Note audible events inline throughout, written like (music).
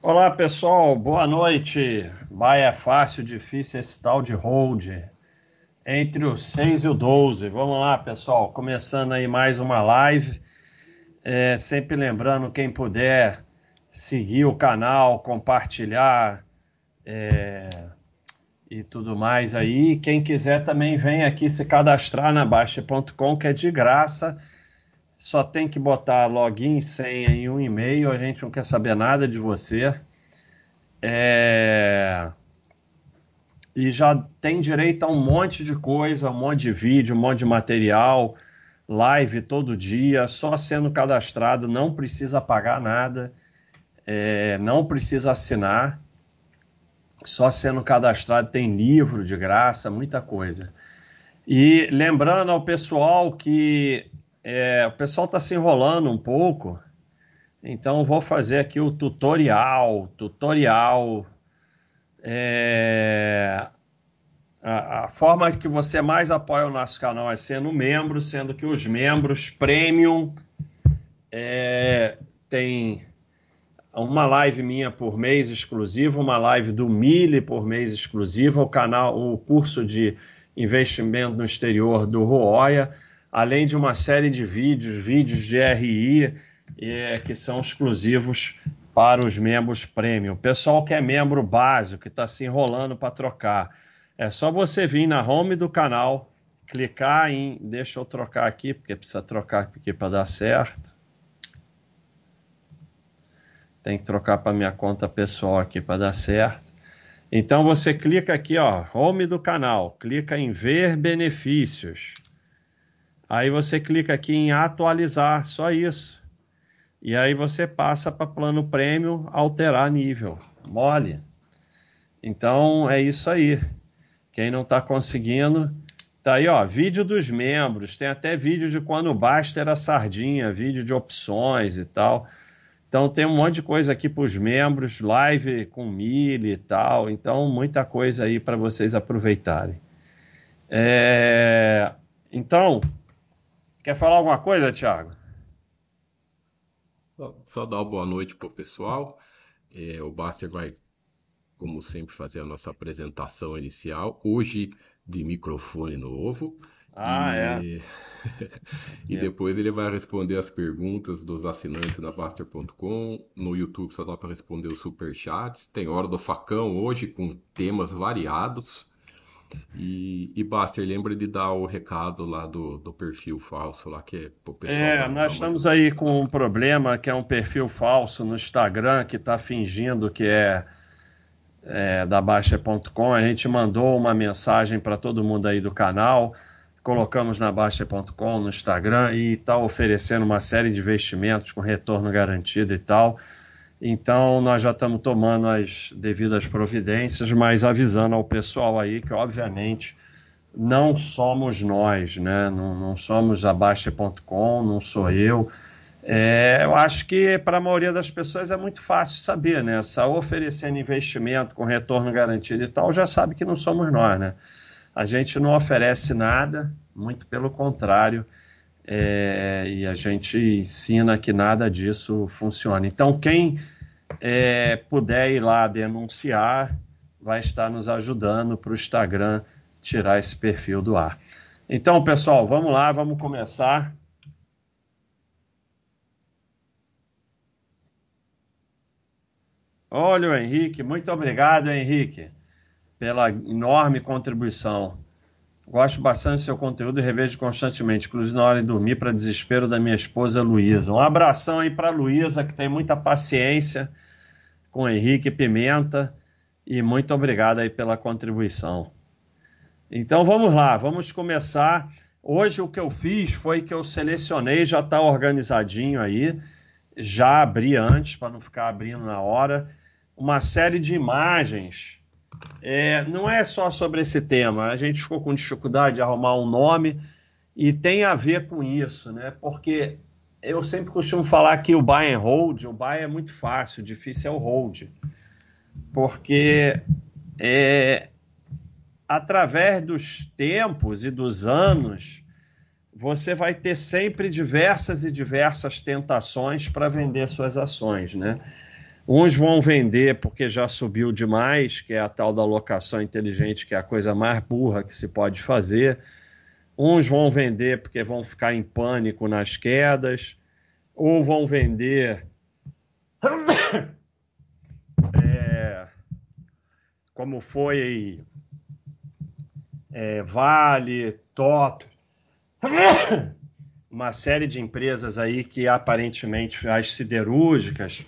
Olá pessoal, boa noite. Vai é fácil, difícil esse tal de hold. Entre o 6 e o 12. Vamos lá, pessoal. Começando aí mais uma live. É, sempre lembrando, quem puder seguir o canal, compartilhar é, e tudo mais aí. Quem quiser também vem aqui se cadastrar na Baixa.com, que é de graça só tem que botar login, senha e um e-mail, a gente não quer saber nada de você. É... E já tem direito a um monte de coisa, um monte de vídeo, um monte de material, live todo dia, só sendo cadastrado, não precisa pagar nada, é... não precisa assinar, só sendo cadastrado tem livro de graça, muita coisa. E lembrando ao pessoal que é, o pessoal está se enrolando um pouco, então vou fazer aqui o tutorial. Tutorial. É, a, a, forma que você mais apoia o nosso canal é sendo membro, sendo que os membros premium é, tem uma live minha por mês exclusiva, uma live do Mille por mês exclusiva, o canal, o curso de investimento no exterior do Roya além de uma série de vídeos, vídeos de RI, é, que são exclusivos para os membros premium. O pessoal que é membro básico, que está se enrolando para trocar, é só você vir na home do canal, clicar em. Deixa eu trocar aqui, porque precisa trocar aqui para dar certo. Tem que trocar para minha conta pessoal aqui para dar certo. Então você clica aqui, ó, home do canal, clica em ver benefícios. Aí você clica aqui em atualizar, só isso. E aí você passa para plano prêmio, alterar nível. Mole. Então é isso aí. Quem não está conseguindo, tá aí, ó, vídeo dos membros. Tem até vídeo de quando basta era sardinha, vídeo de opções e tal. Então tem um monte de coisa aqui para os membros, live com milho e tal. Então muita coisa aí para vocês aproveitarem. É... Então Quer falar alguma coisa, Thiago? Só dar uma boa noite para o pessoal. É, o Baster vai, como sempre, fazer a nossa apresentação inicial. Hoje de microfone novo. Ah, e... é. (laughs) e é. depois ele vai responder as perguntas dos assinantes da Baster.com. No YouTube só dá para responder os superchats. Tem Hora do Facão hoje com temas variados. E, e Baster, lembra de dar o recado lá do, do perfil falso lá, que é pro pessoal. É, nós estamos aí com um problema que é um perfil falso no Instagram que está fingindo que é, é da Baixa.com. A gente mandou uma mensagem para todo mundo aí do canal, colocamos na Baixa.com no Instagram e está oferecendo uma série de investimentos com retorno garantido e tal. Então, nós já estamos tomando as devidas providências, mas avisando ao pessoal aí que, obviamente, não somos nós, né? não, não somos a Baixa.com, não sou eu. É, eu acho que para a maioria das pessoas é muito fácil saber, né? Só oferecendo investimento com retorno garantido e tal, já sabe que não somos nós, né? A gente não oferece nada, muito pelo contrário é, e a gente ensina que nada disso funciona. Então, quem é, puder ir lá denunciar, vai estar nos ajudando para o Instagram tirar esse perfil do ar. Então, pessoal, vamos lá, vamos começar. Olha o Henrique, muito obrigado, Henrique, pela enorme contribuição. Gosto bastante do seu conteúdo e revejo constantemente, inclusive na hora de dormir, para desespero da minha esposa Luísa. Um abração aí para Luísa, que tem muita paciência com Henrique Pimenta, e muito obrigado aí pela contribuição. Então vamos lá, vamos começar. Hoje o que eu fiz foi que eu selecionei, já está organizadinho aí, já abri antes, para não ficar abrindo na hora, uma série de imagens é, não é só sobre esse tema. A gente ficou com dificuldade de arrumar um nome e tem a ver com isso, né? Porque eu sempre costumo falar que o buy and hold, o buy é muito fácil, difícil é o hold. Porque é, através dos tempos e dos anos, você vai ter sempre diversas e diversas tentações para vender suas ações, né? Uns vão vender porque já subiu demais, que é a tal da locação inteligente, que é a coisa mais burra que se pode fazer. Uns vão vender porque vão ficar em pânico nas quedas, ou vão vender (coughs) é, como foi é, Vale, Toto, (coughs) uma série de empresas aí que aparentemente as siderúrgicas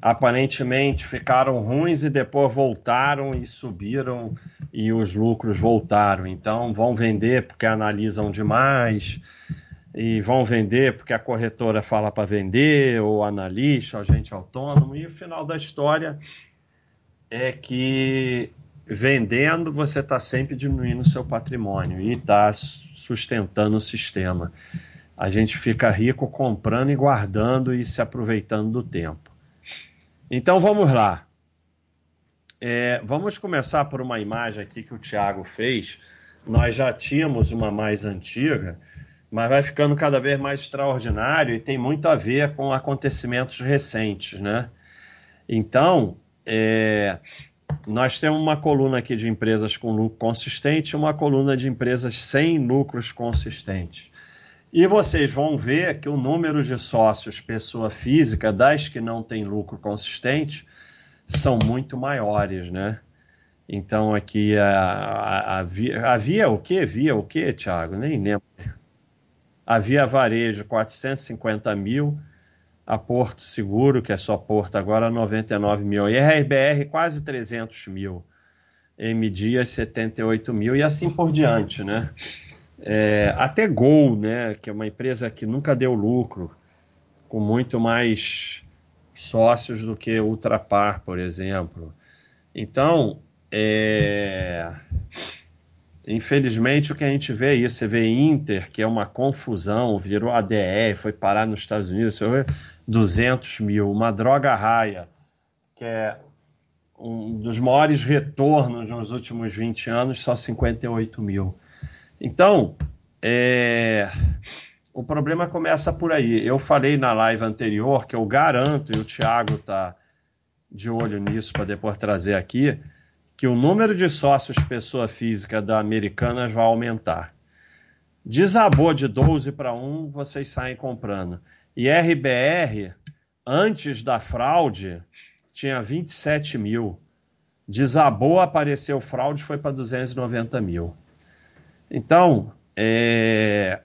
aparentemente ficaram ruins e depois voltaram e subiram e os lucros voltaram. Então vão vender porque analisam demais e vão vender porque a corretora fala para vender, ou analista, agente autônomo, e o final da história é que vendendo você está sempre diminuindo o seu patrimônio e está sustentando o sistema. A gente fica rico comprando e guardando e se aproveitando do tempo. Então vamos lá. É, vamos começar por uma imagem aqui que o Tiago fez. Nós já tínhamos uma mais antiga, mas vai ficando cada vez mais extraordinário e tem muito a ver com acontecimentos recentes, né? Então, é, nós temos uma coluna aqui de empresas com lucro consistente e uma coluna de empresas sem lucros consistentes. E vocês vão ver que o número de sócios pessoa física das que não têm lucro consistente são muito maiores, né? Então aqui havia o que? Via o que, Thiago? Nem lembro. Havia varejo 450 mil, a Porto Seguro, que é só Porto agora, 99 mil. E RBR quase 300 mil. M Dias 78 mil e assim por diante, né? É, até Gol, né, que é uma empresa que nunca deu lucro, com muito mais sócios do que Ultrapar, por exemplo. Então, é... infelizmente, o que a gente vê é isso. Você vê Inter, que é uma confusão, virou ADR, foi parar nos Estados Unidos, você vê 200 mil. Uma droga raia, que é um dos maiores retornos nos últimos 20 anos, só 58 mil. Então, é... o problema começa por aí. Eu falei na live anterior que eu garanto, e o Thiago está de olho nisso para depois trazer aqui, que o número de sócios pessoa física da Americanas vai aumentar. Desabou de 12 para 1, vocês saem comprando. E RBR, antes da fraude, tinha 27 mil. Desabou, apareceu fraude, foi para 290 mil. Então, é,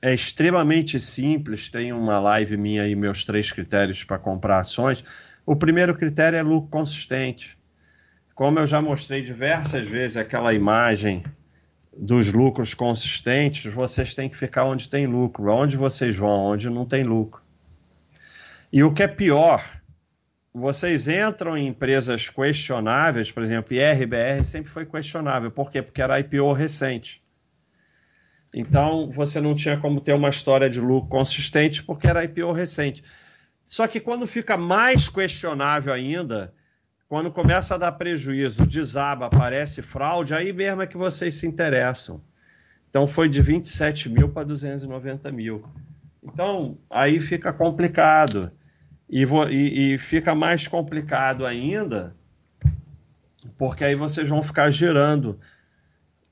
é extremamente simples. Tem uma live minha aí, meus três critérios para comprar ações. O primeiro critério é lucro consistente. Como eu já mostrei diversas vezes aquela imagem dos lucros consistentes, vocês têm que ficar onde tem lucro. Onde vocês vão? Onde não tem lucro. E o que é pior, vocês entram em empresas questionáveis, por exemplo, IRBR sempre foi questionável. Por quê? Porque era IPO recente. Então, você não tinha como ter uma história de lucro consistente porque era IPO recente. Só que quando fica mais questionável ainda, quando começa a dar prejuízo, desaba, aparece fraude, aí mesmo é que vocês se interessam. Então, foi de 27 mil para 290 mil. Então, aí fica complicado. E, e, e fica mais complicado ainda, porque aí vocês vão ficar girando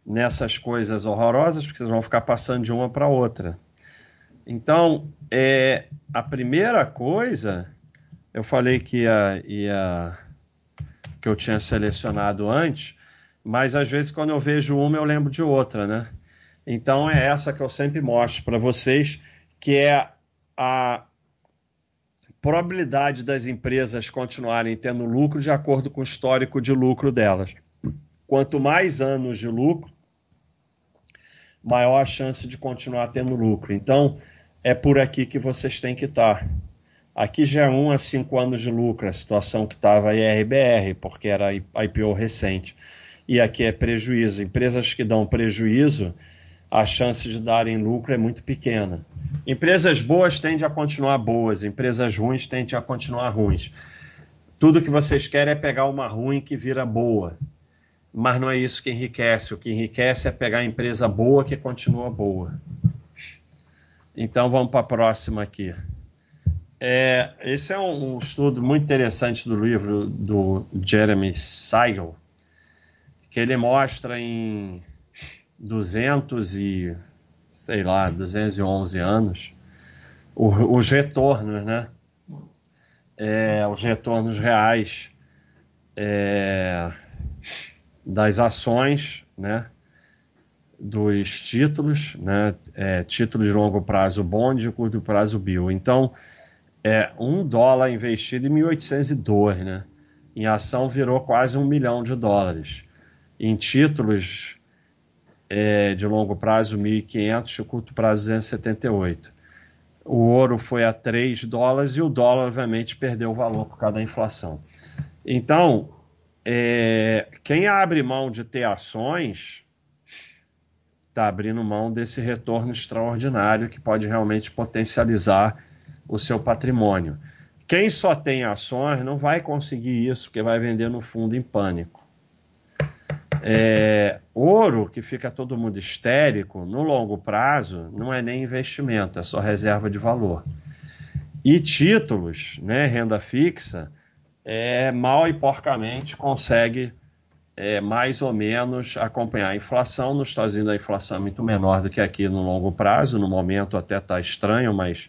nessas coisas horrorosas, porque vocês vão ficar passando de uma para outra. Então, é, a primeira coisa, eu falei que ia, ia, que eu tinha selecionado antes, mas às vezes quando eu vejo uma eu lembro de outra, né? Então é essa que eu sempre mostro para vocês, que é a probabilidade das empresas continuarem tendo lucro de acordo com o histórico de lucro delas. Quanto mais anos de lucro, maior a chance de continuar tendo lucro. Então, é por aqui que vocês têm que estar. Aqui já é 1 a 5 anos de lucro, a situação que estava a IRBR, porque era IPO recente. E aqui é prejuízo. Empresas que dão prejuízo, a chance de darem lucro é muito pequena. Empresas boas tendem a continuar boas, empresas ruins tendem a continuar ruins. Tudo que vocês querem é pegar uma ruim que vira boa. Mas não é isso que enriquece. O que enriquece é pegar a empresa boa que continua boa. Então vamos para a próxima aqui. É, esse é um, estudo muito interessante do livro do Jeremy Siegel, que ele mostra em 200 e sei lá, 211 anos, os retornos, né? É, os retornos reais é, das ações, né? Dos títulos, né? É, títulos de longo prazo bond e curto prazo bill. Então, é um dólar investido em 1802, né? Em ação virou quase um milhão de dólares. Em títulos é, de longo prazo 1.500 e curto prazo 278. O ouro foi a 3 dólares e o dólar, obviamente, perdeu valor por causa da inflação. Então, é, quem abre mão de ter ações está abrindo mão desse retorno extraordinário que pode realmente potencializar o seu patrimônio. Quem só tem ações não vai conseguir isso, porque vai vender no fundo em pânico. É, ouro, que fica todo mundo histérico, no longo prazo, não é nem investimento, é só reserva de valor. E títulos, né, renda fixa, é, mal e porcamente consegue é, mais ou menos acompanhar a inflação. Nos Estados Unidos a inflação é muito menor do que aqui no longo prazo, no momento até está estranho, mas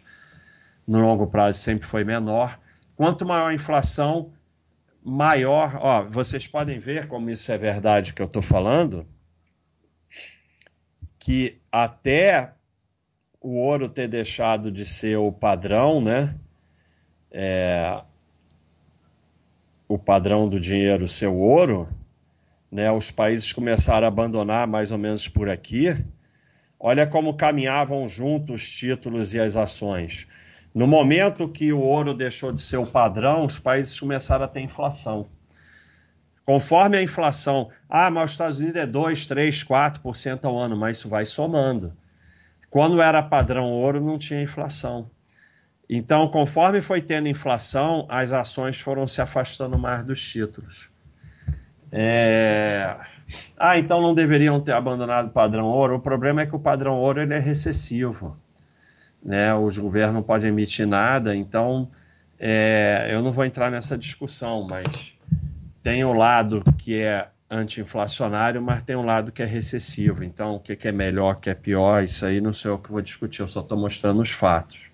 no longo prazo sempre foi menor. Quanto maior a inflação, maior. Ó, vocês podem ver como isso é verdade que eu estou falando, que até o ouro ter deixado de ser o padrão, né? É, o padrão do dinheiro ser o ouro, né? Os países começaram a abandonar mais ou menos por aqui. Olha como caminhavam juntos os títulos e as ações. No momento que o ouro deixou de ser o padrão, os países começaram a ter inflação. Conforme a inflação, ah, mas os Estados Unidos é 2, 3, 4% ao ano, mas isso vai somando. Quando era padrão ouro, não tinha inflação. Então, conforme foi tendo inflação, as ações foram se afastando mais dos títulos. É... Ah, então não deveriam ter abandonado o padrão ouro. O problema é que o padrão ouro ele é recessivo né? Os governos não podem emitir nada, então é, eu não vou entrar nessa discussão, mas tem um lado que é anti-inflacionário, mas tem um lado que é recessivo. Então, o que, que é melhor, o que é pior, isso aí não sei o que eu vou discutir, eu só estou mostrando os fatos.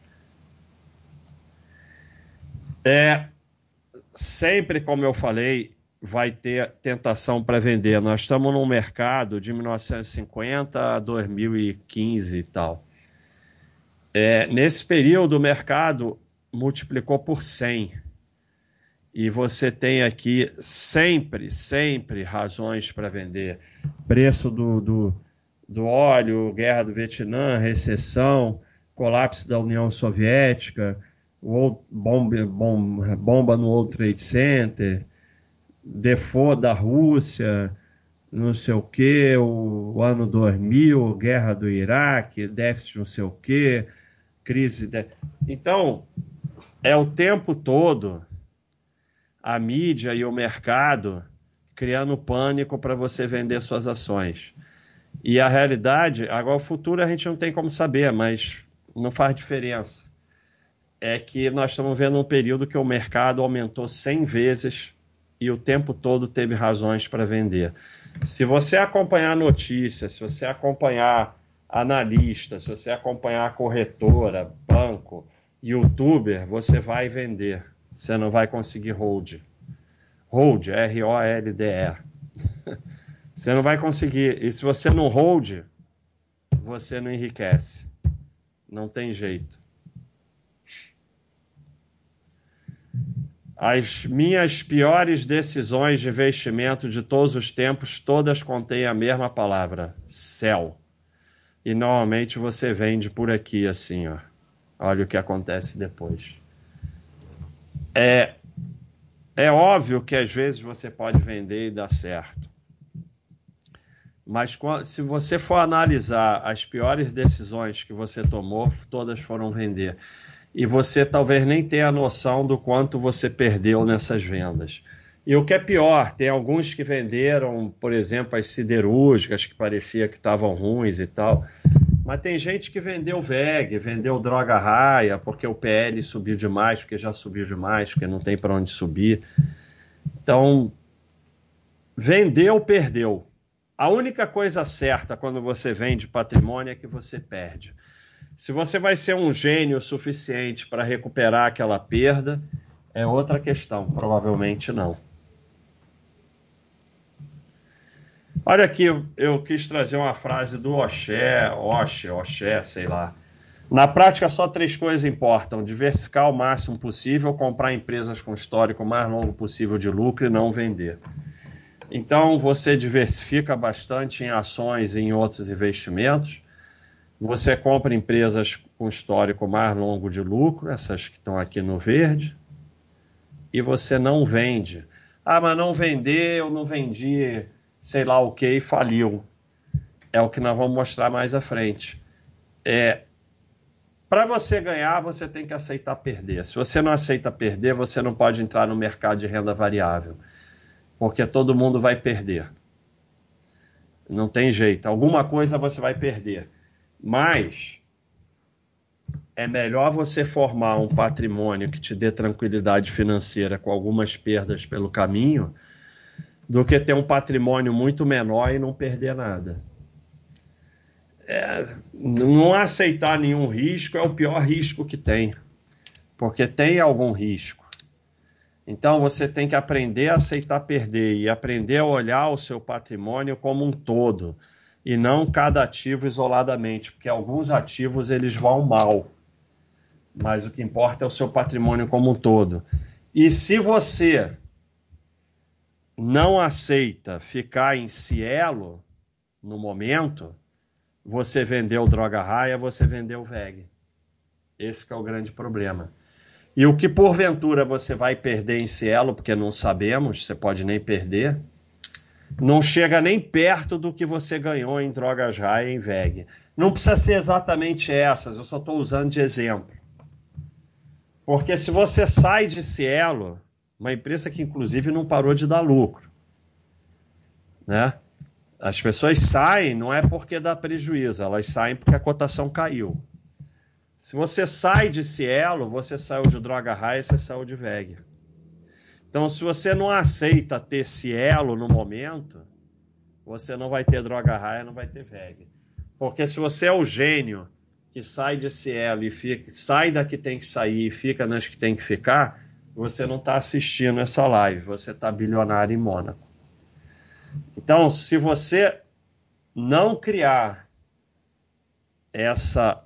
É, sempre, como eu falei, vai ter tentação para vender. Nós estamos num mercado de 1950 a 2015 e tal. É, nesse período, o mercado multiplicou por 100. E você tem aqui sempre, sempre razões para vender. Preço do, do, do óleo, guerra do Vietnã, recessão, colapso da União Soviética, bomba, bomba, bomba no World Trade Center, default da Rússia, não sei o que, o, o ano 2000, guerra do Iraque, déficit não sei o que, crise. De... Então, é o tempo todo a mídia e o mercado criando pânico para você vender suas ações. E a realidade, agora o futuro a gente não tem como saber, mas não faz diferença. É que nós estamos vendo um período que o mercado aumentou 100 vezes e o tempo todo teve razões para vender. Se você acompanhar notícias, se você acompanhar analista, se você acompanhar a corretora, banco, youtuber, você vai vender. Você não vai conseguir hold. Hold, R-O-L-D-E. (laughs) Você não vai conseguir. E se você não hold, você não enriquece. Não tem jeito. As minhas piores decisões de investimento de todos os tempos, todas contêm a mesma palavra: céu. E normalmente você vende por aqui assim, ó. Olha o que acontece depois. É, é óbvio que às vezes você pode vender e dar certo. Mas se você for analisar as piores decisões que você tomou, todas foram vender. E você talvez nem tenha noção do quanto você perdeu nessas vendas. E o que é pior, tem alguns que venderam, por exemplo, as siderúrgicas que parecia que estavam ruins e tal. Mas tem gente que vendeu VEG, vendeu droga raia, porque o PL subiu demais, porque já subiu demais, porque não tem para onde subir. Então, vendeu, perdeu. A única coisa certa quando você vende patrimônio é que você perde. Se você vai ser um gênio suficiente para recuperar aquela perda, é outra questão, provavelmente não. Olha aqui, eu quis trazer uma frase do Oxé, Oxé, Oxé, sei lá. Na prática, só três coisas importam: diversificar o máximo possível, comprar empresas com histórico mais longo possível de lucro e não vender. Então, você diversifica bastante em ações e em outros investimentos. Você compra empresas com histórico mais longo de lucro, essas que estão aqui no verde, e você não vende. Ah, mas não vender, eu não vendi sei lá o que e faliu. É o que nós vamos mostrar mais à frente. É, para você ganhar, você tem que aceitar perder. Se você não aceita perder, você não pode entrar no mercado de renda variável, porque todo mundo vai perder. Não tem jeito. Alguma coisa você vai perder. Mas é melhor você formar um patrimônio que te dê tranquilidade financeira com algumas perdas pelo caminho do que ter um patrimônio muito menor e não perder nada. É, não aceitar nenhum risco é o pior risco que tem, porque tem algum risco. Então você tem que aprender a aceitar perder e aprender a olhar o seu patrimônio como um todo e não cada ativo isoladamente, porque alguns ativos eles vão mal. Mas o que importa é o seu patrimônio como um todo. E se você não aceita ficar em Cielo no momento, você vendeu droga raia, você vendeu VEG. Esse é o grande problema. E o que porventura você vai perder em Cielo, porque não sabemos, você pode nem perder, não chega nem perto do que você ganhou em drogas raia em VEG. Não precisa ser exatamente essas, eu só estou usando de exemplo. Porque se você sai de Cielo, uma empresa que inclusive não parou de dar lucro. Né? As pessoas saem não é porque dá prejuízo, elas saem porque a cotação caiu. Se você sai de Cielo, você saiu de droga raia, você saiu de VEG. Então, se você não aceita ter Cielo no momento, você não vai ter droga raia, não vai ter VEG. Porque se você é o gênio que sai de Cielo e fica, sai da que tem que sair e fica nas que tem que ficar, você não está assistindo essa live, você está bilionário em Mônaco. Então, se você não criar essa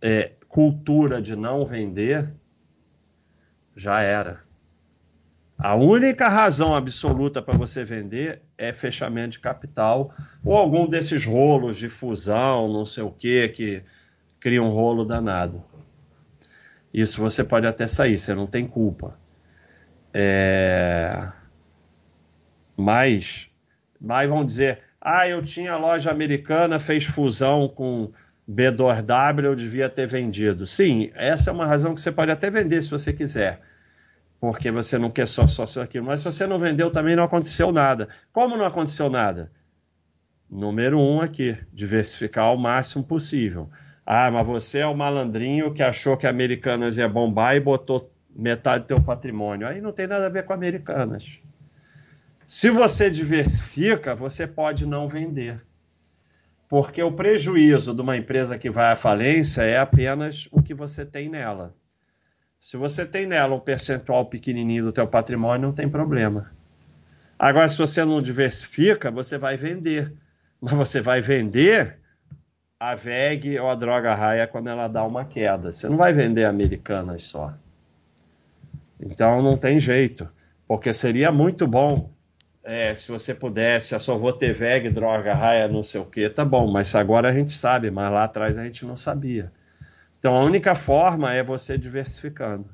é, cultura de não vender, já era. A única razão absoluta para você vender é fechamento de capital ou algum desses rolos de fusão, não sei o que, que cria um rolo danado. Isso você pode até sair, você não tem culpa. É... Mas, mas vão dizer, ah, eu tinha loja americana, fez fusão com B2W, eu devia ter vendido. Sim, essa é uma razão que você pode até vender se você quiser, porque você não quer só sócio aquilo. Mas se você não vendeu, também não aconteceu nada. Como não aconteceu nada? Número um aqui, diversificar ao máximo possível. Ah, mas você é o malandrinho que achou que Americanas ia bombar e botou metade do teu patrimônio. Aí não tem nada a ver com Americanas. Se você diversifica, você pode não vender. Porque o prejuízo de uma empresa que vai à falência é apenas o que você tem nela. Se você tem nela um percentual pequenininho do teu patrimônio, não tem problema. Agora, se você não diversifica, você vai vender. Mas você vai vender a VEG ou a droga raia quando ela dá uma queda. Você não vai vender americanas só. Então não tem jeito. Porque seria muito bom é, se você pudesse, eu só vou ter VEG, droga raia, não sei o que, tá bom, mas agora a gente sabe, mas lá atrás a gente não sabia. Então a única forma é você diversificando.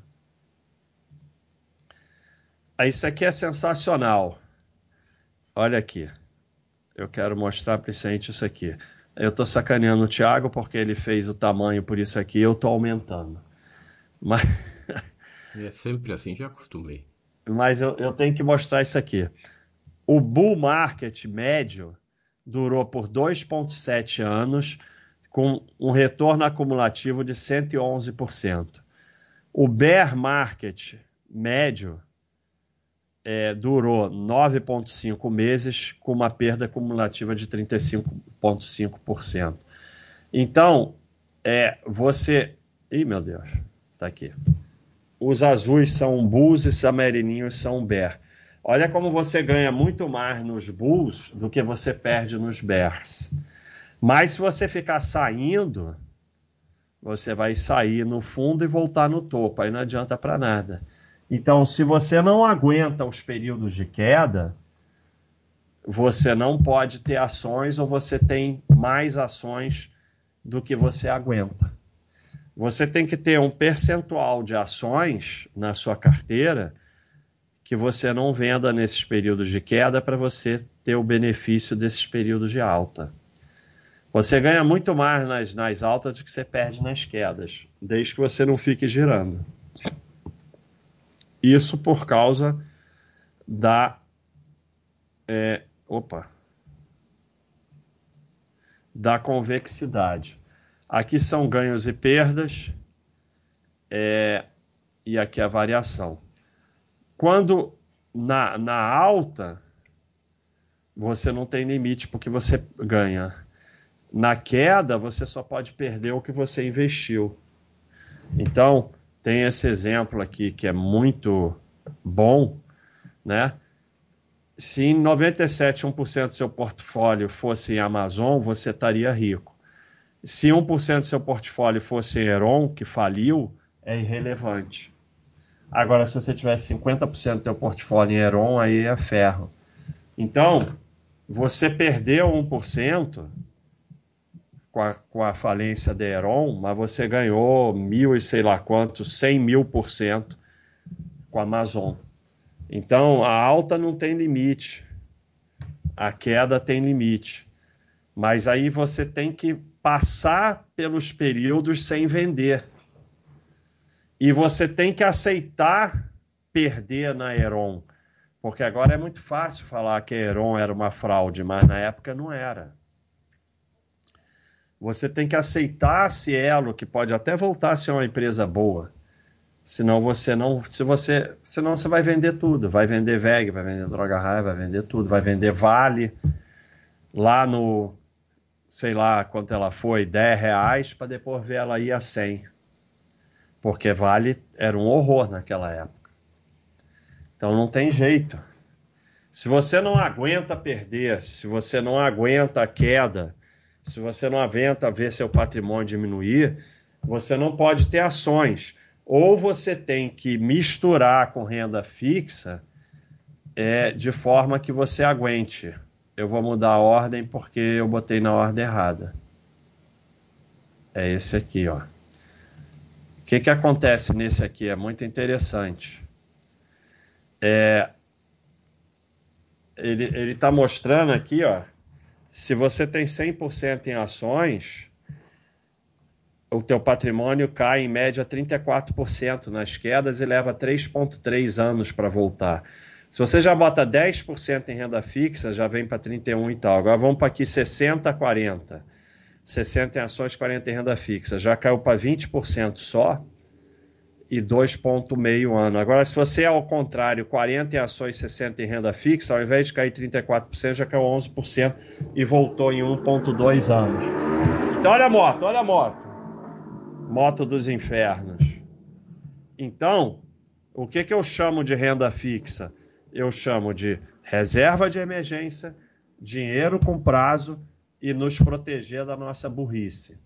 Isso aqui é sensacional. Olha aqui. Eu quero mostrar para isso aqui. Eu tô sacaneando o Thiago porque ele fez o tamanho por isso aqui, eu tô aumentando. Mas. (laughs) é sempre assim, já acostumei. Mas eu, eu tenho que mostrar isso aqui. O bull market médio durou por 2,7 anos, com um retorno acumulativo de 111%. O bear market médio é, durou 9,5 meses, com uma perda cumulativa de 35,5%. Então, é, você. Ih, meu Deus, tá aqui. Os azuis são bulls e os amarelinhos são bear. Olha como você ganha muito mais nos bulls do que você perde nos bears. Mas se você ficar saindo, você vai sair no fundo e voltar no topo. Aí não adianta para nada. Então, se você não aguenta os períodos de queda, você não pode ter ações ou você tem mais ações do que você aguenta. Você tem que ter um percentual de ações na sua carteira que você não venda nesses períodos de queda para você ter o benefício desses períodos de alta. Você ganha muito mais nas, nas altas do que você perde nas quedas, desde que você não fique girando. Isso por causa da. É, opa! Da convexidade. Aqui são ganhos e perdas, é, e aqui a variação. Quando na, na alta, você não tem limite porque você ganha. Na queda, você só pode perder o que você investiu. Então, tem esse exemplo aqui que é muito bom, né? Se em 97, 1% do seu portfólio fosse em Amazon, você estaria rico. Se 1% do seu portfólio fosse em Heron, que faliu, é irrelevante. Agora, se você tivesse 50% do seu portfólio em Heron, aí é ferro. Então, você perdeu 1% com a, com a falência da Heron, mas você ganhou mil e sei lá quanto, 100 mil por cento com a Amazon. Então, a alta não tem limite, a queda tem limite. Mas aí você tem que passar pelos períodos sem vender. E você tem que aceitar perder na Heron. Porque agora é muito fácil falar que a Heron era uma fraude, mas na época não era. Você tem que aceitar a Cielo, que pode até voltar a ser uma empresa boa. Senão você não, se você, senão você vai vender tudo, vai vender VEG, vai vender Droga Raia, vai vender tudo, vai vender Vale lá no, sei lá quanto ela foi, 10 reais, para depois ver ela ir a 100 porque Vale era um horror naquela época. Então não tem jeito. Se você não aguenta perder, se você não aguenta a queda, se você não aguenta ver seu patrimônio diminuir, você não pode ter ações. Ou você tem que misturar com renda fixa é, de forma que você aguente. Eu vou mudar a ordem porque eu botei na ordem errada. É esse aqui, ó. O que, que acontece nesse aqui? É muito interessante. É, ele está mostrando aqui, ó, se você tem 100% em ações, o teu patrimônio cai em média 34% nas quedas e leva 3,3 anos para voltar. Se você já bota 10% em renda fixa, já vem para 31 e tal. Agora vamos para aqui 60 40. 60 em ações, 40 em renda fixa. Já caiu para 20% só e 2,5 ano. Agora, se você é ao contrário, 40 em ações, 60 em renda fixa, ao invés de cair 34%, já caiu 11% e voltou em 1,2 anos. Então, olha a moto, olha a moto. Moto dos infernos. Então, o que, que eu chamo de renda fixa? Eu chamo de reserva de emergência, dinheiro com prazo e nos proteger da nossa burrice.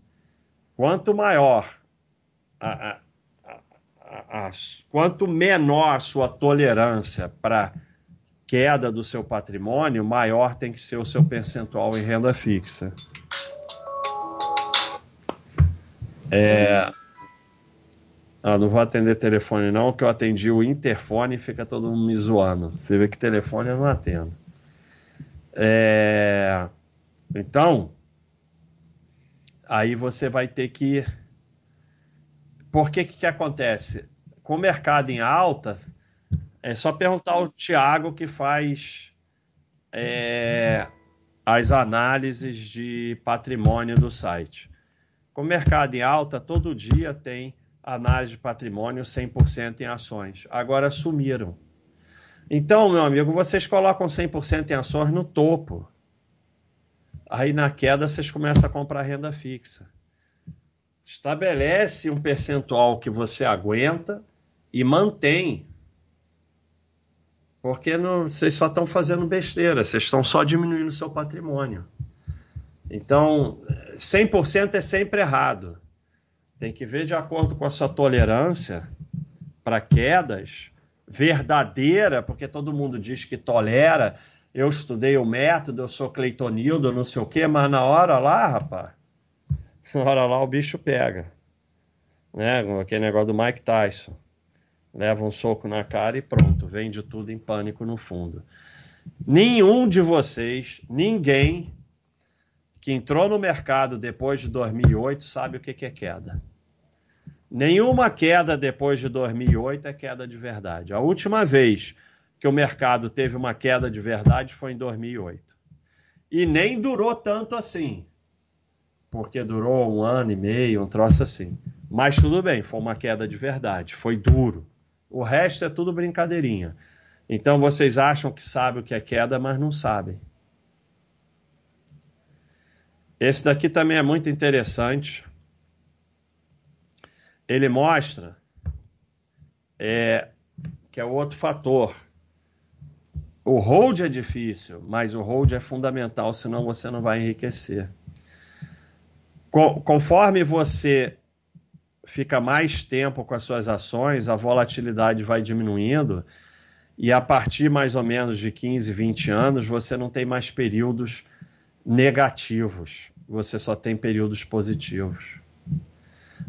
Quanto maior a, a, a, quanto menor a sua tolerância para queda do seu patrimônio, maior tem que ser o seu percentual em renda fixa. É... Ah, não vou atender telefone não, que eu atendi o interfone e fica todo mundo me zoando. Você vê que telefone eu não atendo. É... Então, aí você vai ter que. Por que, que que acontece? Com o mercado em alta, é só perguntar ao Tiago que faz é, as análises de patrimônio do site. Com o mercado em alta, todo dia tem análise de patrimônio 100% em ações. Agora sumiram. Então, meu amigo, vocês colocam 100% em ações no topo. Aí na queda vocês começam a comprar renda fixa. Estabelece um percentual que você aguenta e mantém. Porque não, vocês só estão fazendo besteira, vocês estão só diminuindo seu patrimônio. Então, 100% é sempre errado. Tem que ver de acordo com a sua tolerância para quedas verdadeira, porque todo mundo diz que tolera. Eu estudei o método, eu sou Cleitonildo, não sei o quê, mas na hora lá, rapaz, na hora lá o bicho pega. Né? Aquele negócio do Mike Tyson. Leva um soco na cara e pronto, vende tudo em pânico no fundo. Nenhum de vocês, ninguém que entrou no mercado depois de 2008 sabe o que é queda. Nenhuma queda depois de 2008 é queda de verdade. A última vez que o mercado teve uma queda de verdade foi em 2008. E nem durou tanto assim, porque durou um ano e meio, um troço assim. Mas tudo bem, foi uma queda de verdade, foi duro. O resto é tudo brincadeirinha. Então vocês acham que sabem o que é queda, mas não sabem. Esse daqui também é muito interessante ele mostra é, que é outro fator. O hold é difícil, mas o hold é fundamental, senão você não vai enriquecer. Conforme você fica mais tempo com as suas ações, a volatilidade vai diminuindo e a partir mais ou menos de 15, 20 anos, você não tem mais períodos negativos, você só tem períodos positivos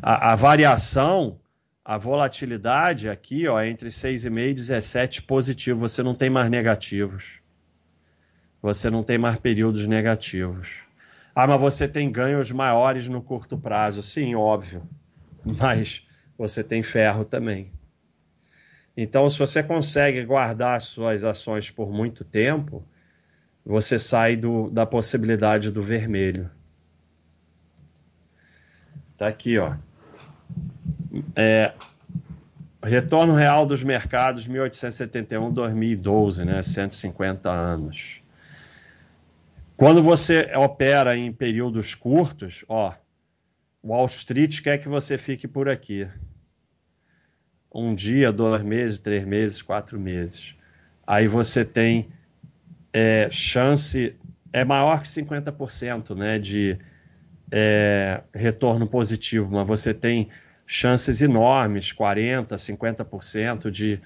a, a variação, a volatilidade aqui, ó, entre 6,5 e 17 positivo, você não tem mais negativos. Você não tem mais períodos negativos. Ah, mas você tem ganhos maiores no curto prazo. Sim, óbvio. Mas você tem ferro também. Então, se você consegue guardar suas ações por muito tempo, você sai do, da possibilidade do vermelho. Tá aqui, ó. É, retorno real dos mercados 1871-2012, né? 150 anos. Quando você opera em períodos curtos, ó, Wall Street quer que você fique por aqui. Um dia, dois meses, três meses, quatro meses. Aí você tem é, chance, é maior que 50% né, de é, retorno positivo, mas você tem chances enormes, 40%, 50% de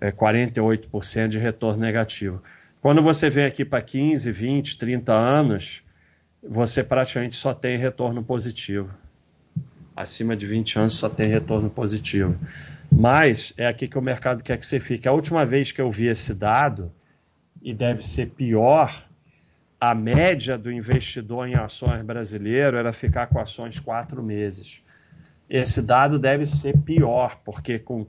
é, 48% de retorno negativo. Quando você vem aqui para 15, 20, 30 anos, você praticamente só tem retorno positivo. Acima de 20 anos só tem retorno positivo. Mas é aqui que o mercado quer que você fique. A última vez que eu vi esse dado, e deve ser pior, a média do investidor em ações brasileiro era ficar com ações quatro meses. Esse dado deve ser pior, porque com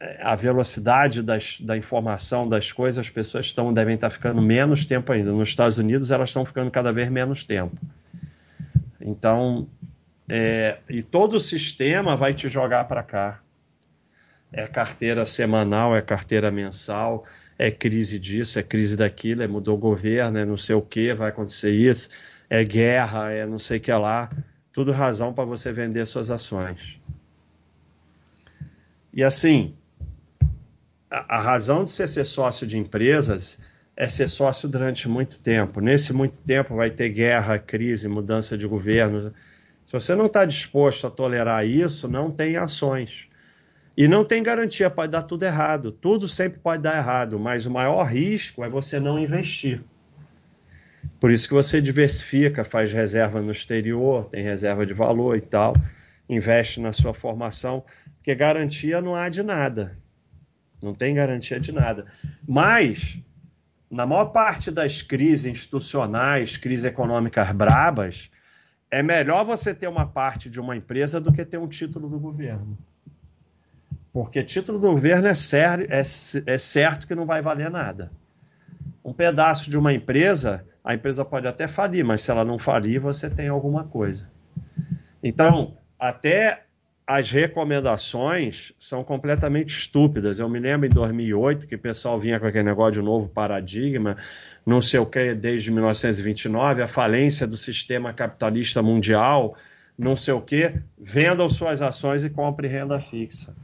é, a velocidade das, da informação das coisas, as pessoas estão, devem estar ficando menos tempo ainda. Nos Estados Unidos, elas estão ficando cada vez menos tempo. Então, é, e todo o sistema vai te jogar para cá. É carteira semanal, é carteira mensal, é crise disso, é crise daquilo, é mudou o governo, é não sei o que, vai acontecer isso, é guerra, é não sei o que lá. Tudo razão para você vender suas ações. E assim, a, a razão de você ser sócio de empresas é ser sócio durante muito tempo. Nesse muito tempo vai ter guerra, crise, mudança de governo. Se você não está disposto a tolerar isso, não tem ações. E não tem garantia, pode dar tudo errado. Tudo sempre pode dar errado, mas o maior risco é você não investir. Por isso que você diversifica, faz reserva no exterior, tem reserva de valor e tal, investe na sua formação, porque garantia não há de nada. Não tem garantia de nada. Mas, na maior parte das crises institucionais, crises econômicas brabas, é melhor você ter uma parte de uma empresa do que ter um título do governo. Porque título do governo é, é, é certo que não vai valer nada. Um pedaço de uma empresa a empresa pode até falir, mas se ela não falir, você tem alguma coisa. Então, até as recomendações são completamente estúpidas. Eu me lembro em 2008 que o pessoal vinha com aquele negócio de novo paradigma, não sei o que, desde 1929, a falência do sistema capitalista mundial, não sei o que, vendam suas ações e compre renda fixa.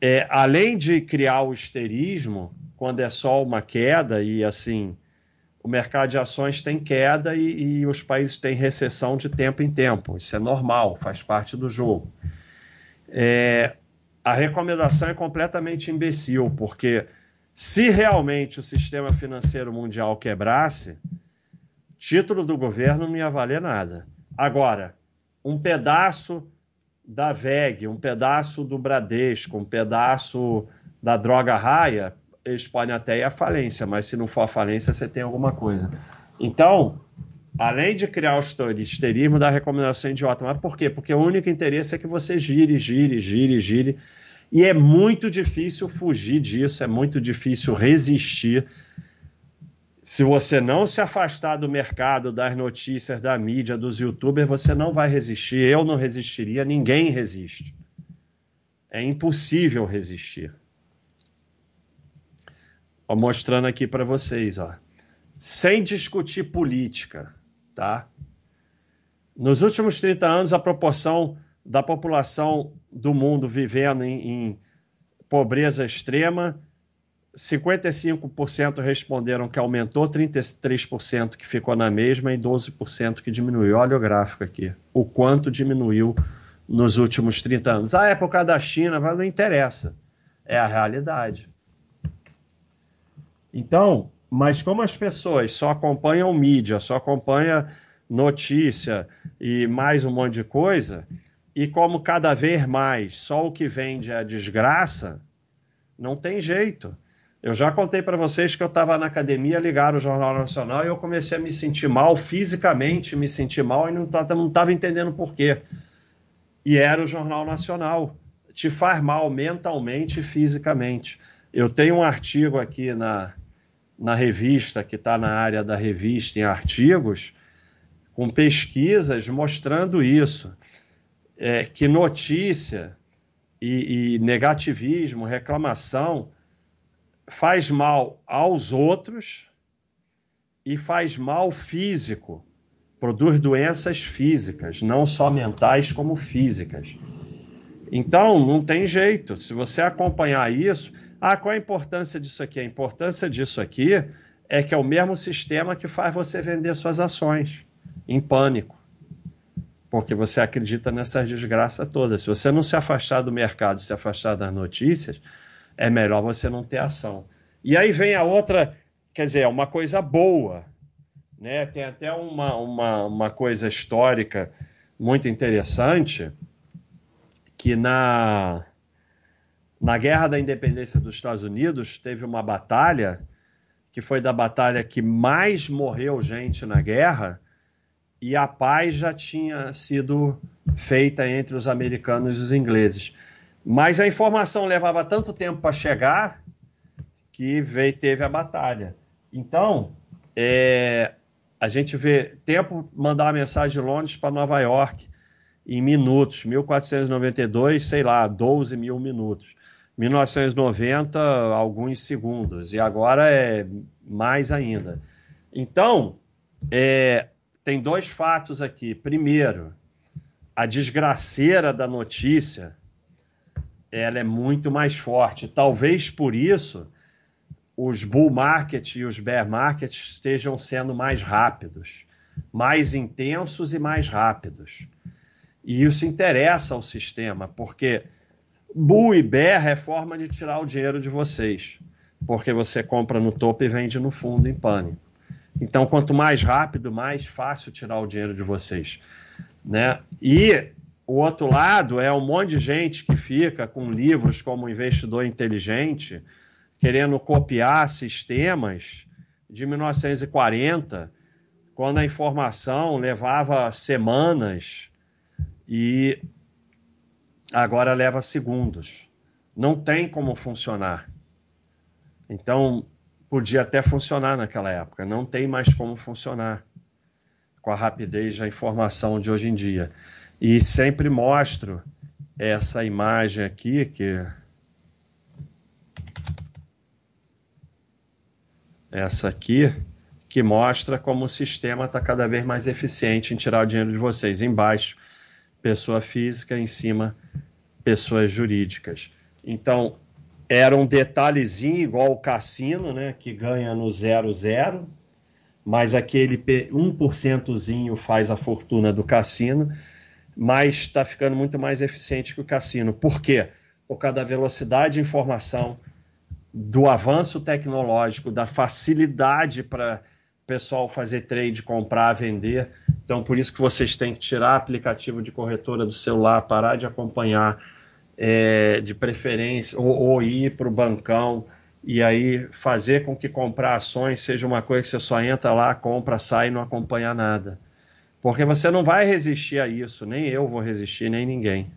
É, além de criar o histerismo, quando é só uma queda e assim o mercado de ações tem queda e, e, os países têm recessão de tempo em tempo. Isso é normal, faz parte do jogo. É, a recomendação é completamente imbecil, porque se realmente o sistema financeiro mundial quebrasse, título do governo não ia valer nada. Agora, um pedaço da VEG, um pedaço do Bradesco, um pedaço da droga raia, eles podem até ir à falência, mas se não for a falência, você tem alguma coisa. Então, além de criar o histerismo, da recomendação idiota. Mas por quê? Porque o único interesse é que você gire, gire, gire, gire e é muito difícil fugir disso, é muito difícil resistir. Se você não se afastar do mercado, das notícias, da mídia, dos youtubers, você não vai resistir. Eu não resistiria, ninguém resiste. É impossível resistir. Ó, mostrando aqui para vocês, ó. Sem discutir política, tá? Nos últimos 30 anos, a proporção da população do mundo vivendo em, em pobreza extrema, 55% responderam que aumentou, 33% que ficou na mesma e 12% que diminuiu. Olha o gráfico aqui, o quanto diminuiu nos últimos 30 anos. A época da China não interessa, é a realidade. Então, mas como as pessoas só acompanham mídia, só acompanham notícia e mais um monte de coisa, e como cada vez mais só o que vende é a desgraça, não tem jeito. Eu já contei para vocês que eu estava na academia, ligaram o Jornal Nacional e eu comecei a me sentir mal, fisicamente me sentir mal e não estava entendendo por quê. E era o Jornal Nacional. Te faz mal mentalmente e fisicamente. Eu tenho um artigo aqui na, na revista, que está na área da revista em artigos, com pesquisas mostrando isso é, que notícia e, e negativismo, reclamação, faz mal aos outros e faz mal físico, produz doenças físicas, não só mentais como físicas. Então, não tem jeito. Se você acompanhar isso, ah, qual a importância disso aqui? A importância disso aqui é que é o mesmo sistema que faz você vender suas ações em pânico porque você acredita nessas desgraças todas. Se você não se afastar do mercado, se afastar das notícias, é melhor você não ter ação. E aí vem a outra, quer dizer, uma coisa boa, né? Tem até uma, uma, uma coisa histórica muito interessante que na na Guerra da Independência dos Estados Unidos teve uma batalha que foi da batalha que mais morreu gente na guerra, e a paz já tinha sido feita entre os americanos e os ingleses. Mas a informação levava tanto tempo para chegar que veio, teve a batalha. Então, é, a gente vê tempo mandar uma mensagem de Londres para Nova York em minutos, 1492, sei lá, 12 mil minutos. 1990, alguns segundos, e agora é mais ainda. Então, é, tem dois fatos aqui. Primeiro, a desgraceira da notícia ela é muito mais forte. Talvez por isso os bull market e os bear market estejam sendo mais rápidos, mais intensos e mais rápidos. E isso interessa ao sistema, porque bull e bear é forma de tirar o dinheiro de vocês, porque você compra no topo e vende no fundo em pânico. Então, quanto mais rápido, mais fácil tirar o dinheiro de vocês. Né? E o outro lado é um monte de gente que fica com livros como Investidor Inteligente, querendo copiar sistemas de 1940, quando a informação levava semanas e agora leva segundos. Não tem como funcionar. Então, podia até funcionar naquela época, não tem mais como funcionar com a rapidez da informação de hoje em dia. E sempre mostro essa imagem aqui que essa aqui que mostra como o sistema está cada vez mais eficiente em tirar o dinheiro de vocês. Embaixo, pessoa física, em cima, pessoas jurídicas. Então, era um detalhezinho igual o cassino, né, que ganha no 00, mas aquele 1%zinho faz a fortuna do cassino, mas está ficando muito mais eficiente que o cassino. Por quê? Por causa da velocidade de informação, do avanço tecnológico, da facilidade para o pessoal fazer trade, comprar, vender. Então, por isso que vocês têm que tirar aplicativo de corretora do celular, parar de acompanhar é, de preferência, ou, ou ir para o bancão e aí fazer com que comprar ações seja uma coisa que você só entra lá, compra, sai e não acompanha nada. Porque você não vai resistir a isso, nem eu vou resistir, nem ninguém.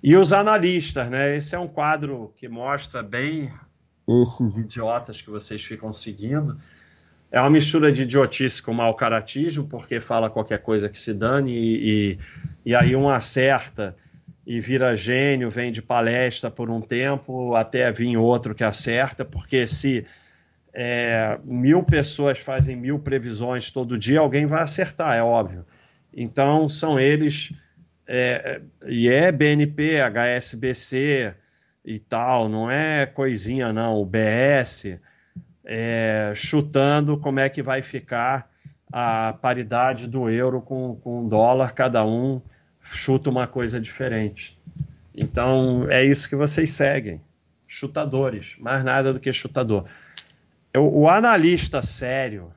E os analistas, né? Esse é um quadro que mostra bem esses idiotas que vocês ficam seguindo. É uma mistura de idiotice com mau caratismo, porque fala qualquer coisa que se dane e, e, e aí um acerta e vira gênio, vem de palestra por um tempo, até vir outro que acerta, porque se é, mil pessoas fazem mil previsões todo dia, alguém vai acertar, é óbvio. Então, são eles, é, e é BNP, HSBC e tal, não é coisinha não, o BS, é, chutando como é que vai ficar a paridade do euro com, com o dólar, cada um chuta uma coisa diferente. Então é isso que vocês seguem, chutadores, mais nada do que chutador. O, o analista sério,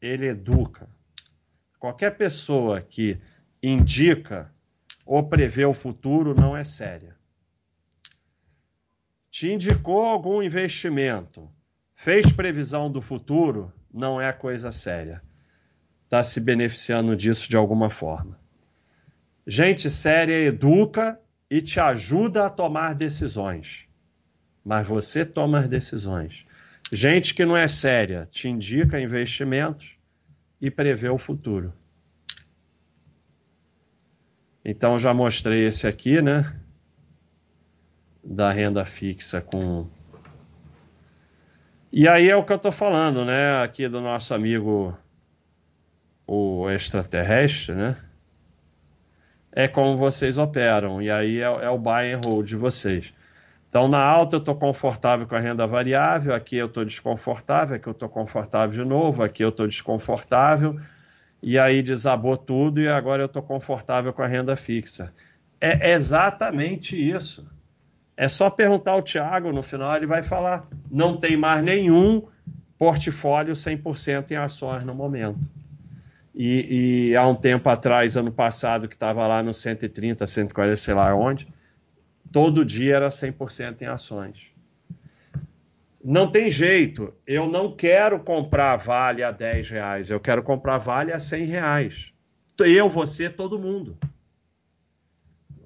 ele educa. Qualquer pessoa que indica ou prevê o futuro não é séria. Te indicou algum investimento, fez previsão do futuro, não é coisa séria. Está se beneficiando disso de alguma forma. Gente séria educa e te ajuda a tomar decisões. Mas você toma as decisões. Gente que não é séria te indica investimentos e prevê o futuro. Então já mostrei esse aqui, né? Da renda fixa com. E aí é o que eu estou falando, né? Aqui do nosso amigo o extraterrestre, né? é como vocês operam, e aí é, é o buy and hold de vocês. Então, na alta eu estou confortável com a renda variável, aqui eu estou desconfortável, aqui eu estou confortável de novo, aqui eu estou desconfortável, e aí desabou tudo e agora eu estou confortável com a renda fixa. É exatamente isso. É só perguntar ao Tiago, no final ele vai falar. Não tem mais nenhum portfólio 100% em ações no momento. E, e, há um tempo atrás, ano passado, que estava lá no 130, 140, sei lá onde, todo dia era 100% em ações. Não tem jeito, eu não quero comprar Vale a 10 reais, eu quero comprar Vale a 100 reais. Eu, você, todo mundo.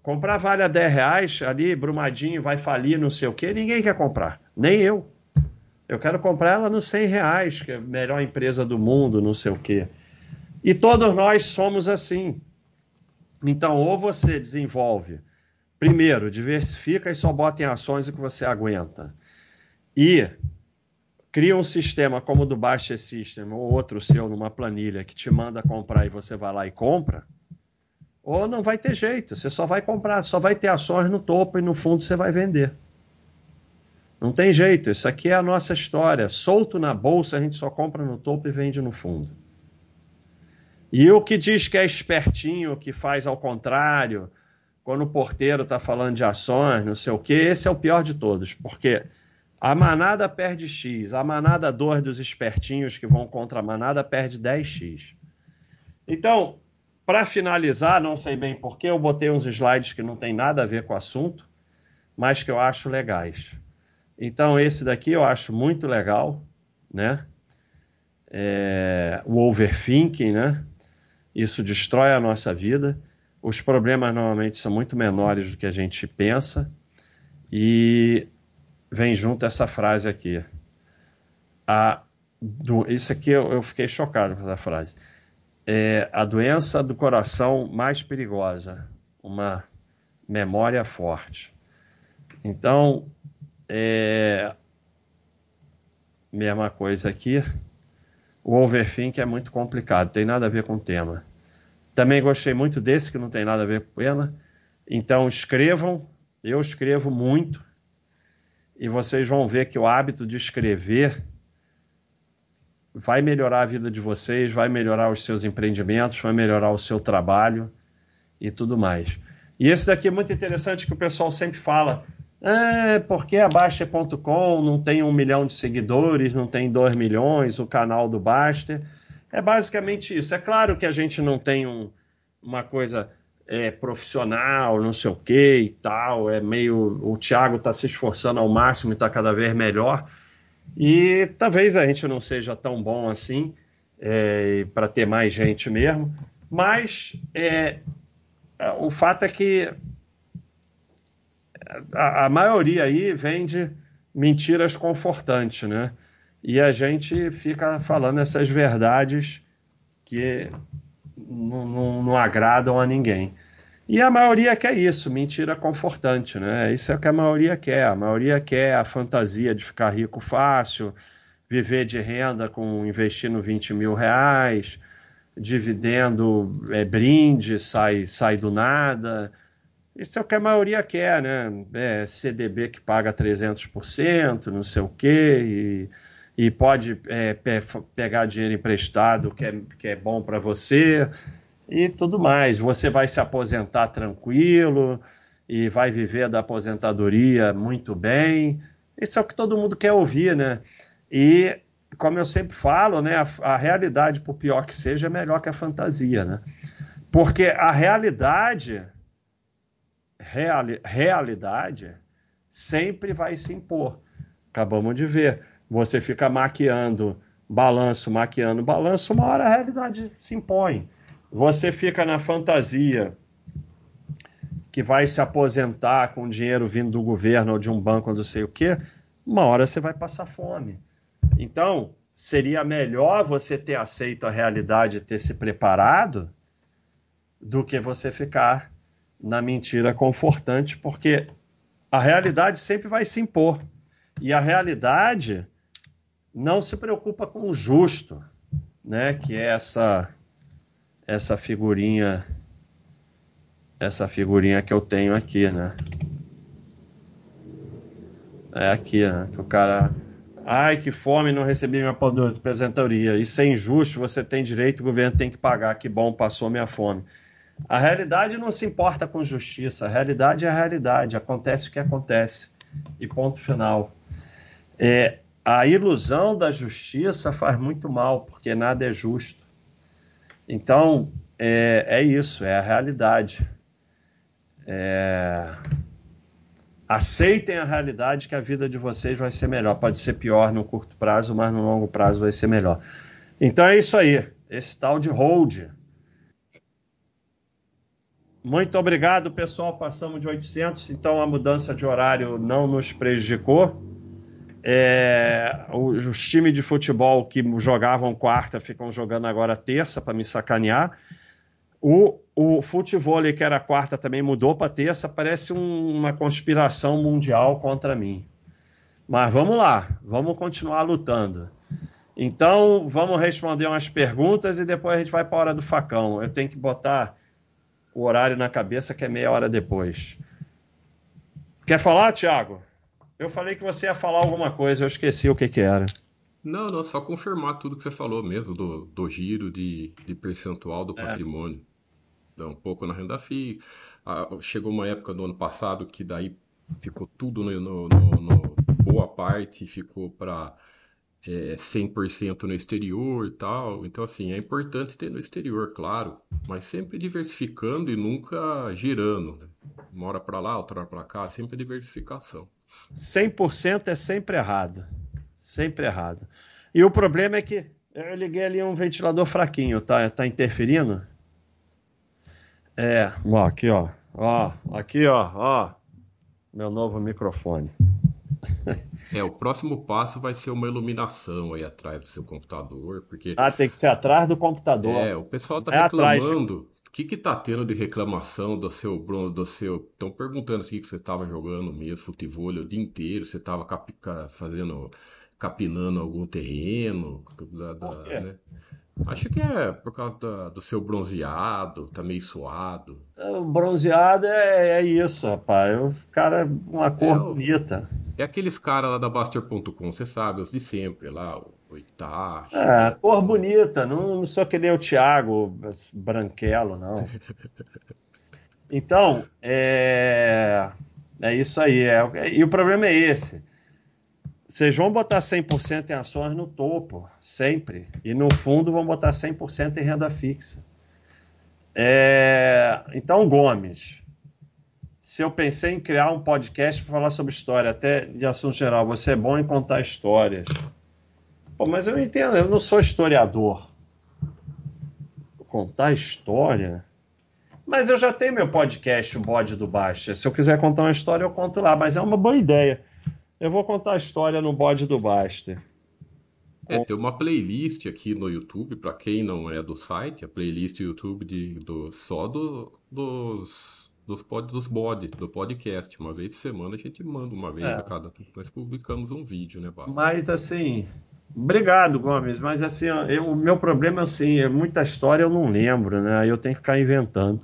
Comprar Vale a 10 reais, ali, Brumadinho, vai falir, não sei o quê, ninguém quer comprar, nem eu. Eu quero comprar ela nos 100 reais, que é a melhor empresa do mundo, não sei o quê. E todos nós somos assim. Então, ou você desenvolve, primeiro, diversifica e só bota em ações o que você aguenta. E cria um sistema como o do Baixa System ou outro seu numa planilha que te manda comprar e você vai lá e compra. Ou não vai ter jeito, você só vai comprar, só vai ter ações no topo e no fundo você vai vender. Não tem jeito, isso aqui é a nossa história. Solto na bolsa, a gente só compra no topo e vende no fundo. E o que diz que é espertinho, que faz ao contrário, quando o porteiro está falando de ações, não sei o quê, esse é o pior de todos, porque a manada perde X, a manada 2 dos espertinhos que vão contra a manada perde 10X. Então, para finalizar, não sei bem porquê, eu botei uns slides que não tem nada a ver com o assunto, mas que eu acho legais. Então, esse daqui eu acho muito legal, né? É, o overthinking, né? Isso destrói a nossa vida. Os problemas normalmente são muito menores do que a gente pensa. E vem junto essa frase aqui: a, do, isso aqui eu, eu, fiquei chocado com essa frase. É a doença do coração mais perigosa, uma memória forte. Então, é, mesma coisa aqui. O overthink é muito complicado, tem nada a ver com o tema. Também gostei muito desse, que não tem nada a ver com o tema. Então, escrevam. Eu escrevo muito. E vocês vão ver que o hábito de escrever vai melhorar a vida de vocês, vai melhorar os seus empreendimentos, vai melhorar o seu trabalho e tudo mais. E esse daqui é muito interessante que o pessoal sempre fala. É, porque a Baster.com não tem um milhão de seguidores, não tem dois milhões, o canal do Baster. É basicamente isso. É claro que a gente não tem um, uma coisa é, profissional, não sei o que e tal. É meio. O Thiago está se esforçando ao máximo e está cada vez melhor. E talvez a gente não seja tão bom assim é, para ter mais gente mesmo. Mas é, o fato é que a, a maioria aí vende mentiras confortantes, né? E a gente fica falando essas verdades que não, não, não, agradam a ninguém. E a maioria quer isso, mentira confortante, né? Isso é o que a maioria quer. A maioria quer a fantasia de ficar rico fácil, viver de renda com investindo 20 mil reais, dividendo é, brinde, sai, sai do nada, isso é o que a maioria quer, né? É CDB que paga 300%, não sei o quê, e, e pode é, pe pegar dinheiro emprestado que é, que é bom para você e tudo mais. Você vai se aposentar tranquilo e vai viver da aposentadoria muito bem. Isso é o que todo mundo quer ouvir, né? E, como eu sempre falo, né, a, a realidade, por pior que seja, é melhor que a fantasia, né? Porque a realidade reali realidade sempre vai se impor. Acabamos de ver. Você fica maquiando balanço, maquiando balanço, uma hora a realidade se impõe. Você fica na fantasia que vai se aposentar com dinheiro vindo do governo ou de um banco não sei o quê, uma hora você vai passar fome. Então, seria melhor você ter aceito a realidade e ter se preparado do que você ficar na mentira confortante, porque a realidade sempre vai se impor. E a realidade não se preocupa com o justo, né? Que é essa essa figurinha essa figurinha que eu tenho aqui, né? É aqui, né? Que o cara Ai, que fome, não recebi minha aposentadoria. Isso é injusto, você tem direito, o governo tem que pagar. Que bom, passou minha fome. A realidade não se importa com justiça, a realidade é a realidade, acontece o que acontece. E ponto final. É, a ilusão da justiça faz muito mal, porque nada é justo. Então, é, é isso, é a realidade. É... Aceitem a realidade que a vida de vocês vai ser melhor. Pode ser pior no curto prazo, mas no longo prazo vai ser melhor. Então é isso aí. Esse tal de hold muito obrigado, pessoal. Passamos de 800, então a mudança de horário não nos prejudicou. É, os, os times de futebol que jogavam quarta ficam jogando agora terça para me sacanear. O, o futebol que era quarta também mudou para terça. Parece um, uma conspiração mundial contra mim. Mas vamos lá, vamos continuar lutando. Então, vamos responder umas perguntas e depois a gente vai para a hora do facão. Eu tenho que botar o horário na cabeça que é meia hora depois. Quer falar, Thiago? Eu falei que você ia falar alguma coisa, eu esqueci o que, que era. Não, não, só confirmar tudo que você falou mesmo, do, do giro de, de percentual do é. patrimônio. Dá um pouco na renda FII. Ah, chegou uma época do ano passado que daí ficou tudo no, no, no, no boa parte ficou para é, 100% no exterior e tal. Então, assim, é importante ter no exterior, claro, mas sempre diversificando e nunca girando. Né? Uma hora para lá, outra hora para cá, sempre diversificação. 100% é sempre errado. Sempre errado. E o problema é que eu liguei ali um ventilador fraquinho, tá, tá interferindo? É, ó, aqui ó, ó, aqui ó, ó, meu novo microfone. É, o próximo passo vai ser uma iluminação aí atrás do seu computador, porque... Ah, tem que ser atrás do computador. É, o pessoal tá É atrás, reclamando. O que que tá tendo de reclamação do seu, Bruno, do seu... Estão perguntando assim que você estava jogando mesmo futebol o dia inteiro, você estava fazendo, capinando algum terreno, da, da- né? Acho que é por causa da- do seu bronzeado, tá meio suado. O bronzeado é, é isso, rapaz. O cara, uma cor É, bonita. É aqueles caras lá da Baster.com, você sabe, os de sempre lá, o Itachi. É, cor bonita. Não, não sou que nem o Thiago Branquelo, não. (laughs) Então, é, é isso aí. É, e o problema é esse. Vocês vão botar 100% em ações no topo, sempre. E no fundo vão botar 100% em renda fixa. É, então, Gomes, se eu pensei em criar um podcast para falar sobre história, até de assunto geral, você é bom em contar histórias. Pô, mas eu entendo, eu não sou historiador. Contar história? Mas eu já tenho meu podcast, o Bode do Baixa. Se eu quiser contar uma história, eu conto lá, mas é uma boa ideia. Eu vou contar a história no Bode do Baster. É, tem uma playlist aqui no YouTube, para quem não é do site, a playlist YouTube de, do, só do, dos, dos, pod, dos bode, do podcast. Uma vez por semana a gente manda, uma vez É. a cada. Nós publicamos um vídeo, né, Basta? Mas assim, obrigado, Gomes. Mas assim, eu- o meu problema assim, é muita história eu não lembro, né? Eu tenho que ficar inventando.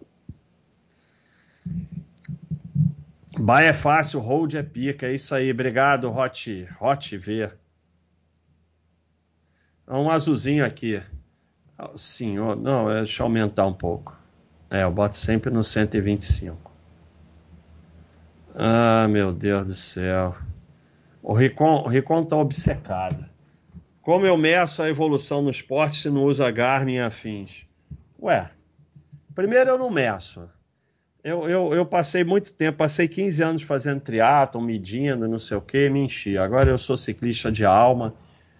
Buy é fácil, hold é pica, é isso aí. Obrigado, Hot, Hot V. É um azulzinho aqui. Ah, Senhor, não, é, deixa eu aumentar um pouco. É, eu boto sempre no 125. Ah, meu Deus do céu. O Ricon, Ricon tá obcecado. Como eu meço a evolução no esporte se não usa Garmin e afins? Ué, primeiro eu não meço. Eu, eu, eu passei muito tempo, passei 15 anos fazendo triatlon, medindo, não sei o que, me enchi. Agora eu sou ciclista de alma.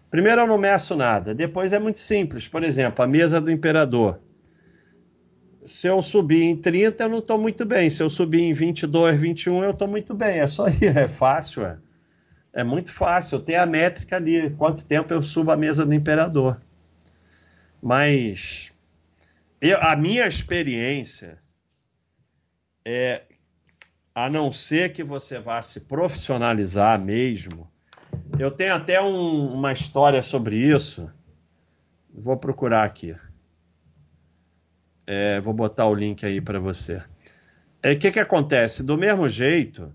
Primeiro eu não meço nada. Depois é muito simples. Por exemplo, a mesa do imperador. Se eu subir em 30, eu não estou muito bem. Se eu subir em 22, 21, eu estou muito bem. É só ir, é fácil. É. É muito fácil, eu tenho a métrica ali, quanto tempo eu subo a mesa do imperador. Mas eu- a minha experiência é, a não ser que você vá se profissionalizar mesmo, eu tenho até um- uma história sobre isso. Vou procurar aqui. É, vou botar o link aí para você. É, O que, que acontece? Do mesmo jeito,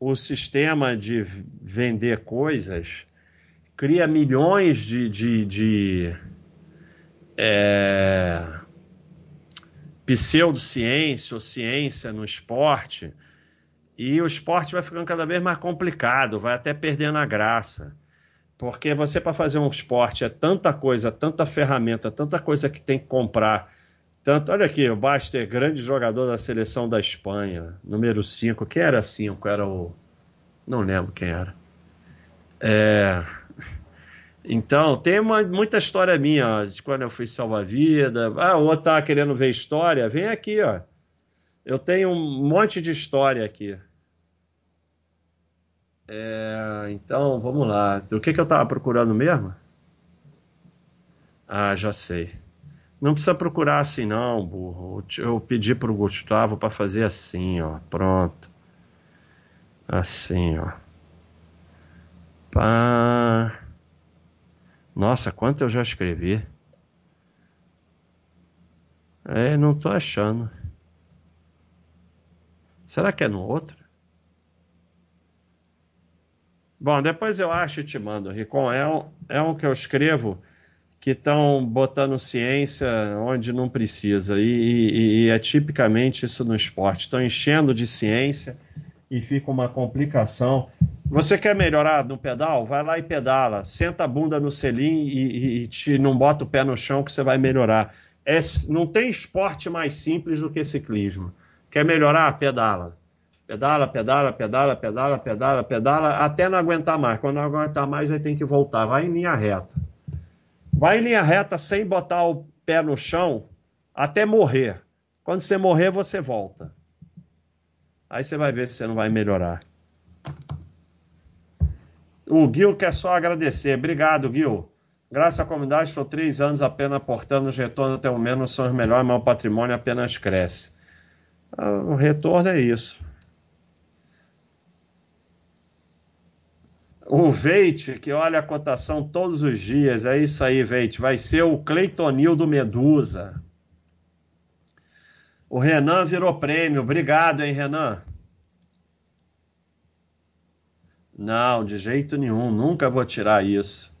o sistema de vender coisas cria milhões de, de, de é, pseudociência ou ciência no esporte e o esporte vai ficando cada vez mais complicado, vai até perdendo a graça. Porque você, para fazer um esporte, é tanta coisa, tanta ferramenta, tanta coisa que tem que comprar. Tanto, olha aqui, o Baster, grande jogador da seleção da Espanha, número 5. Quem era 5? Era o. Não lembro quem era. É, Então, tem uma, muita história minha, ó, de quando eu fui salva-vida. Ah, o outro tá querendo ver história? Vem aqui, ó. Eu tenho um monte de história aqui. É, então, vamos lá. O que, que eu estava procurando mesmo? Ah, já sei. Não precisa procurar assim, não, burro. Eu pedi para o Gustavo para fazer assim, ó. Pronto. Assim, ó. Pá. Nossa, quanto eu já escrevi. É, não tô achando. Será que é no outro? Bom, depois eu acho e te mando. Ricom, é um, é um que eu escrevo que estão botando ciência onde não precisa. E, e- e é tipicamente isso no esporte. Estão enchendo de ciência e fica uma complicação. Você quer melhorar no pedal? Vai lá e pedala. Senta a bunda no selim e, e- te, não bota o pé no chão que você vai melhorar. É, não tem esporte mais simples do que ciclismo. Quer melhorar? Pedala. Pedala, pedala, pedala, pedala, pedala, pedala, até não aguentar mais. Quando não aguentar mais, aí tem que voltar. Vai em linha reta. Vai em linha reta sem botar o pé no chão até morrer. Quando você morrer, você volta. Aí você vai ver se você não vai melhorar. O Gil quer só agradecer. Obrigado, Gil. Graças à comunidade, estou três anos apenas aportando os retornos até o menos são os melhores, mas o patrimônio apenas cresce. Ah, o retorno é isso. O Veite, que olha a cotação todos os dias, é isso aí, Veite. Vai ser o Cleitonil do Medusa. O Renan virou prêmio. Obrigado, hein, Renan? Não, de jeito nenhum. Nunca vou tirar isso.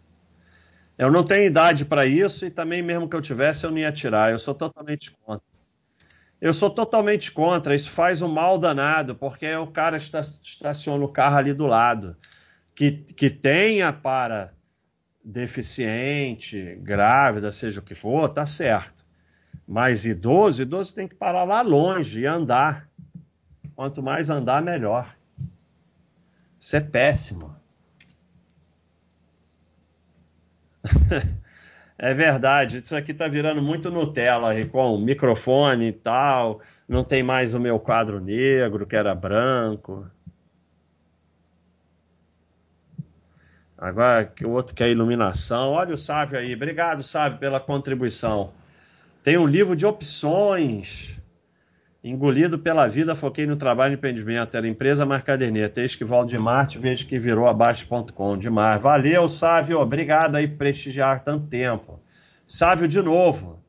Eu não tenho idade para isso e também, mesmo que eu tivesse, eu não ia tirar. Eu sou totalmente contra. Eu sou totalmente contra. Isso faz um mal danado, porque o cara estaciona o carro ali do lado que, que tenha para deficiente, grávida, seja o que for, tá certo. Mas idoso, idoso tem que parar lá longe e andar. Quanto mais andar, melhor. Isso é péssimo. (laughs) é verdade, isso aqui tá virando muito Nutella com microfone e tal. Não tem mais o meu quadro negro, que era branco. Agora o outro quer iluminação. Olha o Sávio aí. Obrigado, Sávio, pela contribuição. Tem um livro de opções. Engolido pela vida, foquei no trabalho e empreendimento. Era empresa Marcaderneta. Eis que de Marte, vejo que virou abaixo.com. Demais. Valeu, Sávio. Obrigado aí por prestigiar tanto tempo. Sávio, de novo.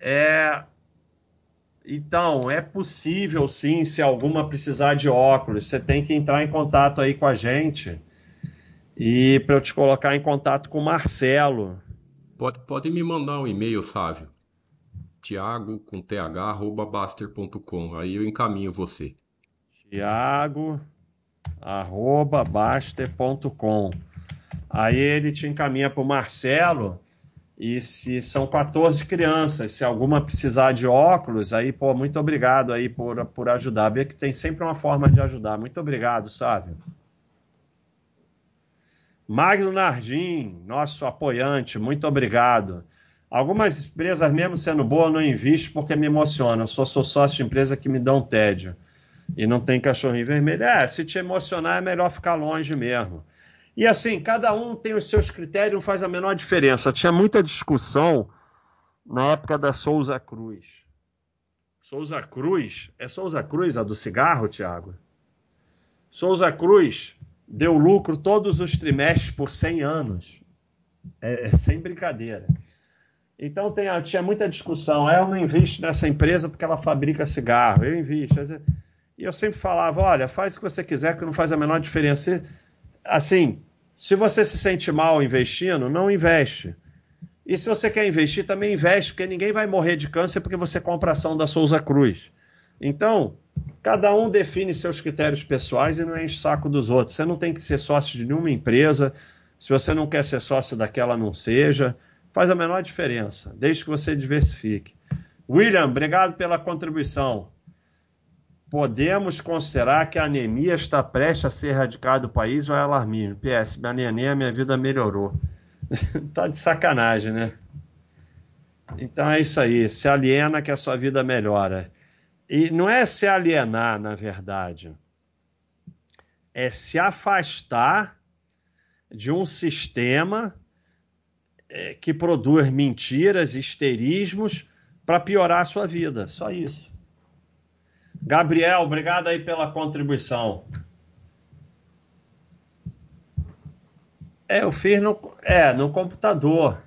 É, então, é possível sim, se alguma precisar de óculos, você tem que entrar em contato aí com a gente e para eu te colocar em contato com o Marcelo. Pode, pode me mandar um e-mail, Sávio. Tiago com th arroba baster.com. Aí eu encaminho você. Tiago arroba baster.com. Aí ele te encaminha para o Marcelo e se são 14 crianças, se alguma precisar de óculos, aí, pô, muito obrigado aí por, por ajudar. Vê que tem sempre uma forma de ajudar. Muito obrigado, sabe? Magno Nardim, nosso apoiante, muito obrigado. Algumas empresas, mesmo sendo boas, não invisto porque me emocionam. Eu sou, sou sócio de empresa que me dão tédio. E não tem cachorrinho vermelho. É, se te emocionar, é melhor ficar longe mesmo. E assim, cada um tem os seus critérios, não faz a menor diferença. Tinha muita discussão na época da Souza Cruz. Souza Cruz, é Souza Cruz a do cigarro, Tiago? Souza Cruz deu lucro todos os trimestres por 100 anos. É, é sem brincadeira. Então tem, tinha muita discussão. Eu não invisto nessa empresa porque ela fabrica cigarro. Eu invisto. E eu sempre falava: olha, faz o que você quiser, que não faz a menor diferença assim, se você se sente mal investindo, não investe. E se você quer investir, também investe, porque ninguém vai morrer de câncer porque você compra ação da Souza Cruz. Então, cada um define seus critérios pessoais e não enche o saco dos outros. Você não tem que ser sócio de nenhuma empresa. Se você não quer ser sócio daquela, não seja. Faz a menor diferença, desde que você diversifique. William, obrigado pela contribuição podemos considerar que a anemia está prestes a ser erradicada do país ou é alarmismo? PS, minha anemia, minha vida melhorou. (laughs) tá de sacanagem, né? Então é isso aí, se aliena que a sua vida melhora. E não é se alienar, na verdade, é se afastar de um sistema é, que produz mentiras, histerismos para piorar a sua vida. Só isso. Gabriel, obrigado aí pela contribuição. É, eu fiz no, é, no computador.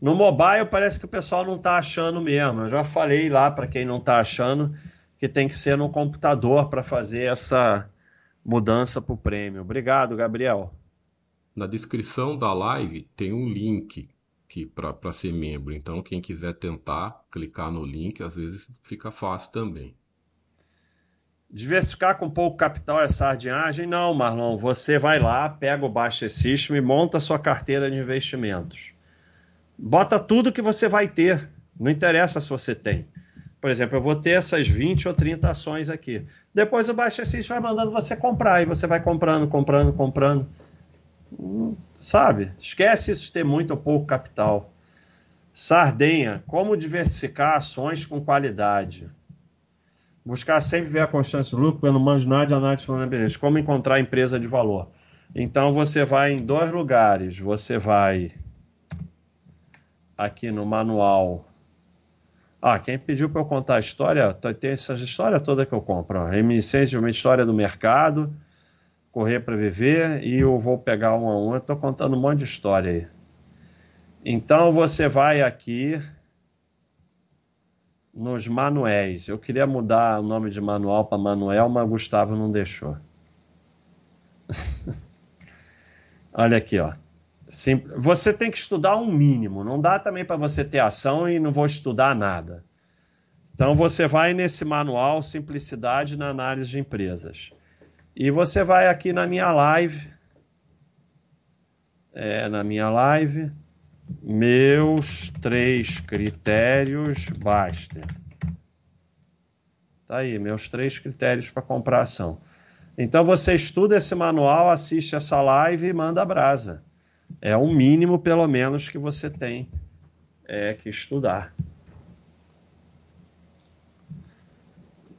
No mobile parece que o pessoal não está achando mesmo. Eu já falei lá para quem não está achando que tem que ser no computador para fazer essa mudança para o prêmio. Obrigado, Gabriel. Na descrição da live tem um link para ser membro. Então, quem quiser tentar clicar no link, às vezes fica fácil também. Diversificar com pouco capital é sardinhagem? Não, Marlon. Você vai lá, pega o Baixa System e monta a sua carteira de investimentos. Bota tudo que você vai ter. Não interessa se você tem. Por exemplo, eu vou ter essas 20 ou 30 ações aqui. Depois o Baixa System vai mandando você comprar e você vai comprando, comprando, comprando. Sabe? Esquece isso de ter muito ou pouco capital. Sardenha, como diversificar ações com qualidade? Buscar sempre ver a constância do lucro pelo manjo nada de análise fundamental. Como encontrar empresa de valor. Então você vai em dois lugares. Você vai aqui no manual. Ah, quem pediu para eu contar a história, tem essa história toda que eu compro. Reminiscência de uma história do mercado, correr para viver e eu vou pegar um a um. Eu estou contando um monte de história aí. Então você vai aqui nos manuéis. Eu queria mudar o nome de manual para Manuel, mas Gustavo não deixou. (laughs) Olha aqui, ó. Sim, você tem que estudar um mínimo. Não dá também para você ter ação e não vou estudar nada. Então você vai nesse manual Simplicidade na Análise de Empresas. E você vai aqui na minha live. É, na minha live meus três critérios Baster. Tá aí, meus três critérios para comprar ação. Então você estuda esse manual, assiste essa live e manda brasa. É o mínimo, pelo menos, que você tem é, que estudar.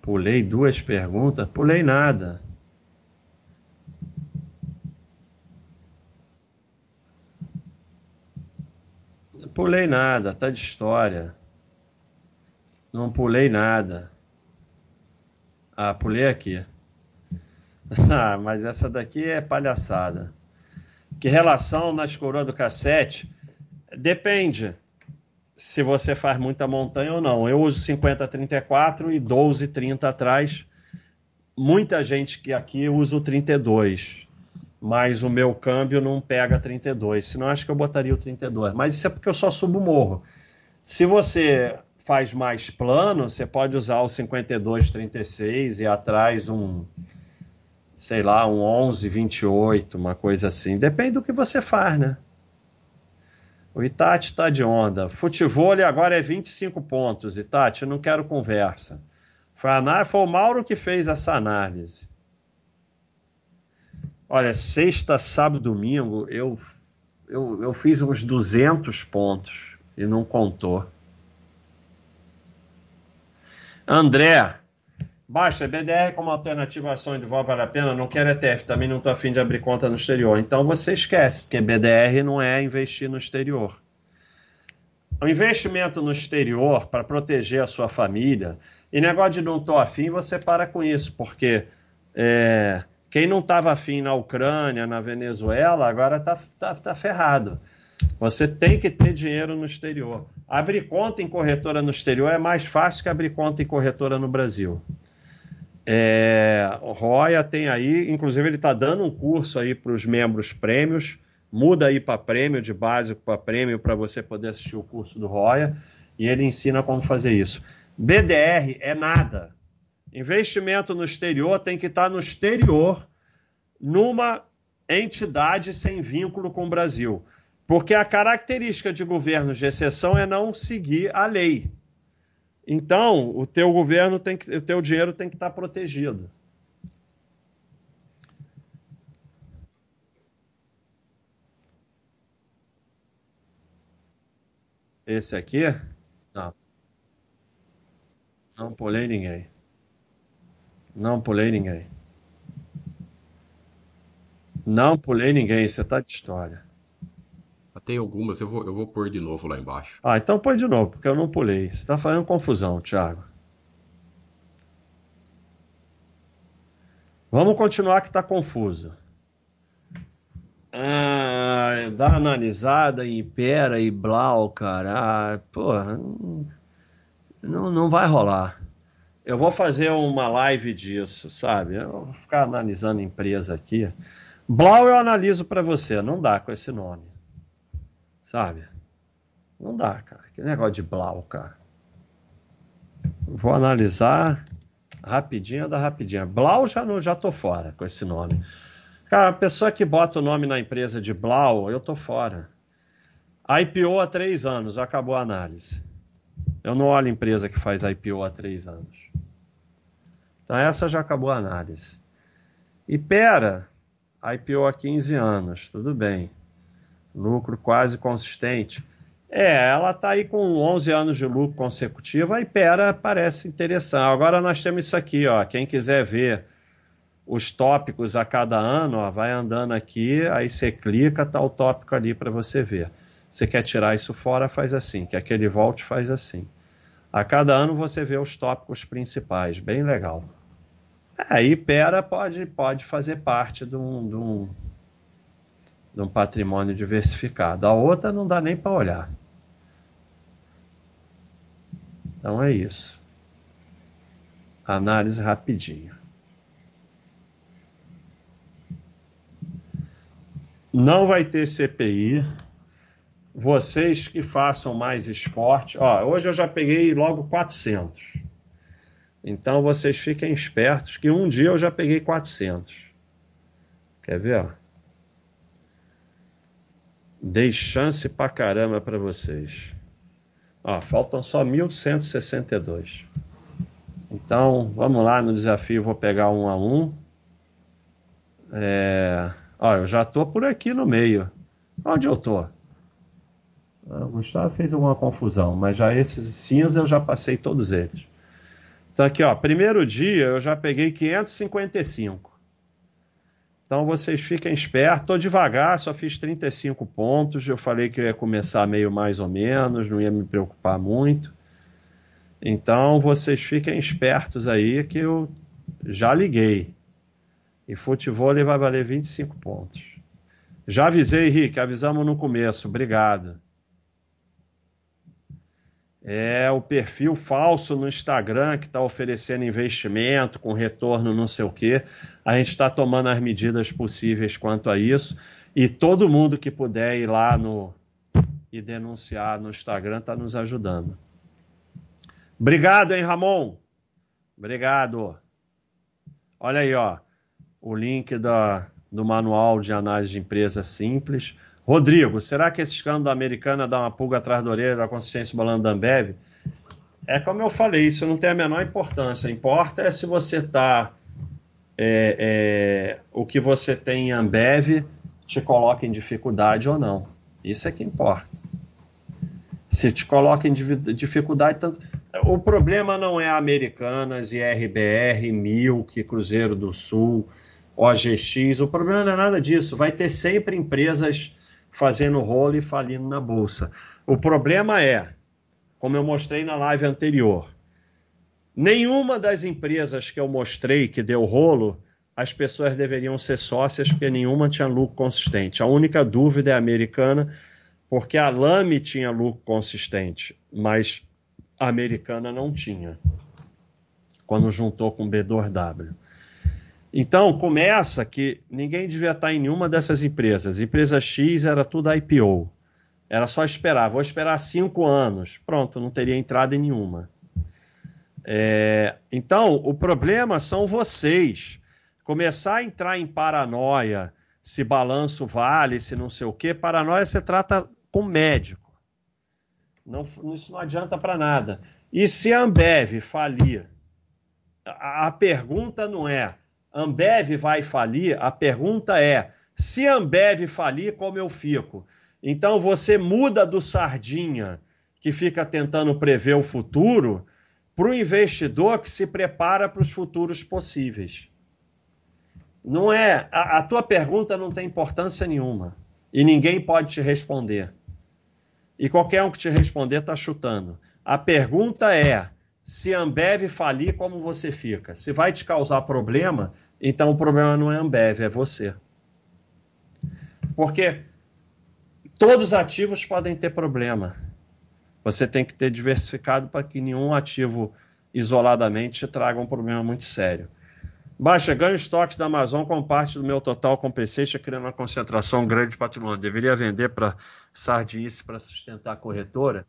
Pulei duas perguntas? Pulei nada. Pulei nada, tá de história. Não pulei nada. Ah, pulei aqui. (laughs) ah, mas essa daqui é palhaçada. Que relação nas coroas do cassete? Depende se você faz muita montanha ou não. Eu uso 50-34 e 12-30 atrás. Muita gente que aqui usa o 32 mas o meu câmbio não pega 32. Senão acho que eu botaria o 32. Mas isso é porque eu só subo o morro. Se você faz mais plano, você pode usar o 52, 36 e atrás um, sei lá, um 11, 28, uma coisa assim. Depende do que você faz, né? O Itati está de onda. Futebol agora é 25 pontos. Itati, eu não quero conversa. Foi, a, foi o Mauro que fez essa análise. Olha, sexta, sábado, domingo, eu, eu, eu fiz uns 200 pontos e não contou. André, baixa BDR como alternativa ação vol vale a pena, não quero ETF, também não estou afim de abrir conta no exterior. Então você esquece, porque BDR não é investir no exterior. O investimento no exterior para proteger a sua família, e negócio de não estou afim, você para com isso, porque é, quem não estava afim na Ucrânia, na Venezuela, agora está tá, tá ferrado. Você tem que ter dinheiro no exterior. Abrir conta em corretora no exterior é mais fácil que abrir conta em corretora no Brasil. É, o Roya tem aí, inclusive ele está dando um curso aí para os membros prêmios. Muda aí para prêmio, de básico para prêmio, para você poder assistir o curso do Roya. E ele ensina como fazer isso. BDR é nada. Investimento no exterior tem que estar no exterior, numa entidade sem vínculo com o Brasil. Porque a característica de governos de exceção é não seguir a lei. Então, o teu governo tem que, o teu dinheiro tem que estar protegido. Esse aqui? Não. Não pulei ninguém. Não pulei ninguém. Não pulei ninguém, você tá de história. Tem algumas, eu vou, eu vou pôr de novo lá embaixo. Ah, então põe de novo, porque eu não pulei. Você tá fazendo confusão, Thiago. Vamos continuar que tá confuso. Ah, dá analisada em Pera e Blau, cara. Ah, porra, não, não vai rolar eu vou fazer uma live disso, sabe? Eu vou ficar analisando empresa aqui. Blau eu analiso para você, não dá com esse nome. Sabe? Não dá, cara. Que negócio de Blau, cara. Vou analisar rapidinho da rapidinha. Blau já não já tô fora com esse nome. Cara, a pessoa que bota o nome na empresa de Blau, eu tô fora. IPO há três anos, acabou a análise. Eu não olho empresa que faz IPO há três anos. Então essa já acabou a análise. E pera, IPO há 15 anos, tudo bem. Lucro quase consistente. É, ela está aí com 11 anos de lucro consecutivo, a Ipera parece interessante. Agora nós temos isso aqui, ó, quem quiser ver os tópicos a cada ano, ó, vai andando aqui, aí você clica, tá o tópico ali para você ver. Você quer tirar isso fora, faz assim. Quer que ele volte, faz assim. A cada ano você vê os tópicos principais, bem legal. Aí Pera pode, pode fazer parte de um, de, um, de um patrimônio diversificado. A outra não dá nem para olhar. Então é isso. Análise rapidinho. Não vai ter CPI. Vocês que façam mais esporte. Ó, hoje eu já peguei logo 400. Então vocês fiquem espertos que um dia eu já peguei 400. Quer ver? Dei chance pra caramba para vocês. Ó, faltam só 1162. Então, vamos lá no desafio, vou pegar um a um. É... Ó, eu já tô por aqui no meio. Onde eu tô? Ah, o Gustavo fez alguma confusão, mas já esses cinza eu já passei todos eles. Então aqui, ó, primeiro dia eu já peguei 555. Então vocês fiquem espertos, tô devagar, só fiz 35 pontos. Eu falei que eu ia começar meio mais ou menos, não ia me preocupar muito. Então vocês fiquem espertos aí que eu já liguei. E futebol vai valer 25 pontos. Já avisei, Henrique, avisamos no começo. Obrigado. É o perfil falso no Instagram que está oferecendo investimento com retorno não sei o quê. A gente está tomando as medidas possíveis quanto a isso. E todo mundo que puder ir lá no e denunciar no Instagram está nos ajudando. Obrigado, hein, Ramon? Obrigado. Olha aí, ó o link da, do manual de análise de empresa simples. Rodrigo, será que esse escândalo da americana dá uma pulga atrás da orelha da consistência balando da Ambev? É como eu falei, isso não tem a menor importância. Importa é se você está. É, é, o que você tem em Ambev te coloca em dificuldade ou não. Isso é que importa. Se te coloca em dificuldade, tanto. O problema não é Americanas, IRBR, Milk, Cruzeiro do Sul, OGX. O problema não é nada disso. Vai ter sempre empresas fazendo rolo e falindo na bolsa. O problema é, como eu mostrei na live anterior, nenhuma das empresas que eu mostrei que deu rolo, as pessoas deveriam ser sócias porque nenhuma tinha lucro consistente. A única dúvida é a americana, porque a Lame tinha lucro consistente, mas a americana não tinha. Quando juntou com B2W. Então, começa que ninguém devia estar em nenhuma dessas empresas. Empresa X era tudo IPO. Era só esperar. Vou esperar cinco anos. Pronto, não teria entrada em nenhuma. É, então, o problema são vocês. Começar a entrar em paranoia, se balanço vale, se não sei o quê. Paranoia você trata com médico. Não, isso não adianta para nada. E se a Ambev falir? A, a pergunta não é Ambev vai falir, a pergunta é: se Ambev falir, como eu fico? Então você muda do sardinha que fica tentando prever o futuro para o investidor que se prepara para os futuros possíveis. Não é a, a tua pergunta não tem importância nenhuma e ninguém pode te responder. E qualquer um que te responder está chutando. A pergunta é: se Ambev falir, como você fica? Se vai te causar problema, então o problema não é Ambev, é você. Porque todos os ativos podem ter problema. Você tem que ter diversificado para que nenhum ativo isoladamente te traga um problema muito sério. Baixa, ganho estoques da Amazon com parte do meu total com PC, criando uma concentração grande de patrimônio. Deveria vender para Sardice para sustentar a corretora?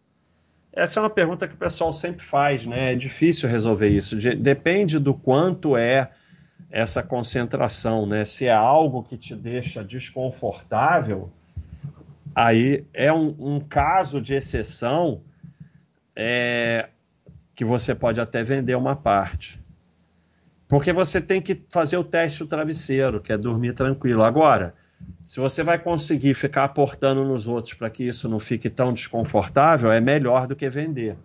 Essa é uma pergunta que o pessoal sempre faz, né? É difícil resolver isso. Depende do quanto é essa concentração, né? Se é algo que te deixa desconfortável, aí é um, um caso de exceção é, que você pode até vender uma parte. Porque você tem que fazer o teste do travesseiro, que é dormir tranquilo. Agora, Se você vai conseguir ficar aportando nos outros para que isso não fique tão desconfortável, é melhor do que vender.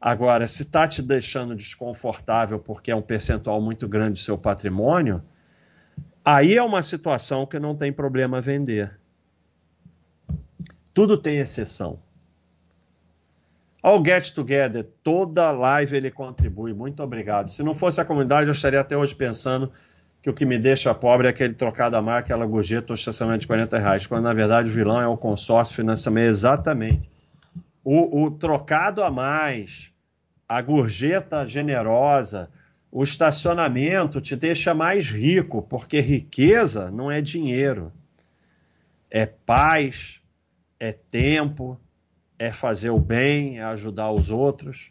Agora, se está te deixando desconfortável porque é um percentual muito grande do seu patrimônio, aí é uma situação que não tem problema vender. Tudo tem exceção. Ao Get Together, toda live ele contribui. Muito obrigado. Se não fosse a comunidade, eu estaria até hoje pensando que o que me deixa pobre é aquele trocado a marca, aquela gorjeta ou estacionamento de 40 reais, quando na verdade o vilão é o consórcio financiamento. Exatamente. O, o trocado a mais, a gorjeta generosa, o estacionamento te deixa mais rico, porque riqueza não é dinheiro. É paz, é tempo, é fazer o bem, é ajudar os outros.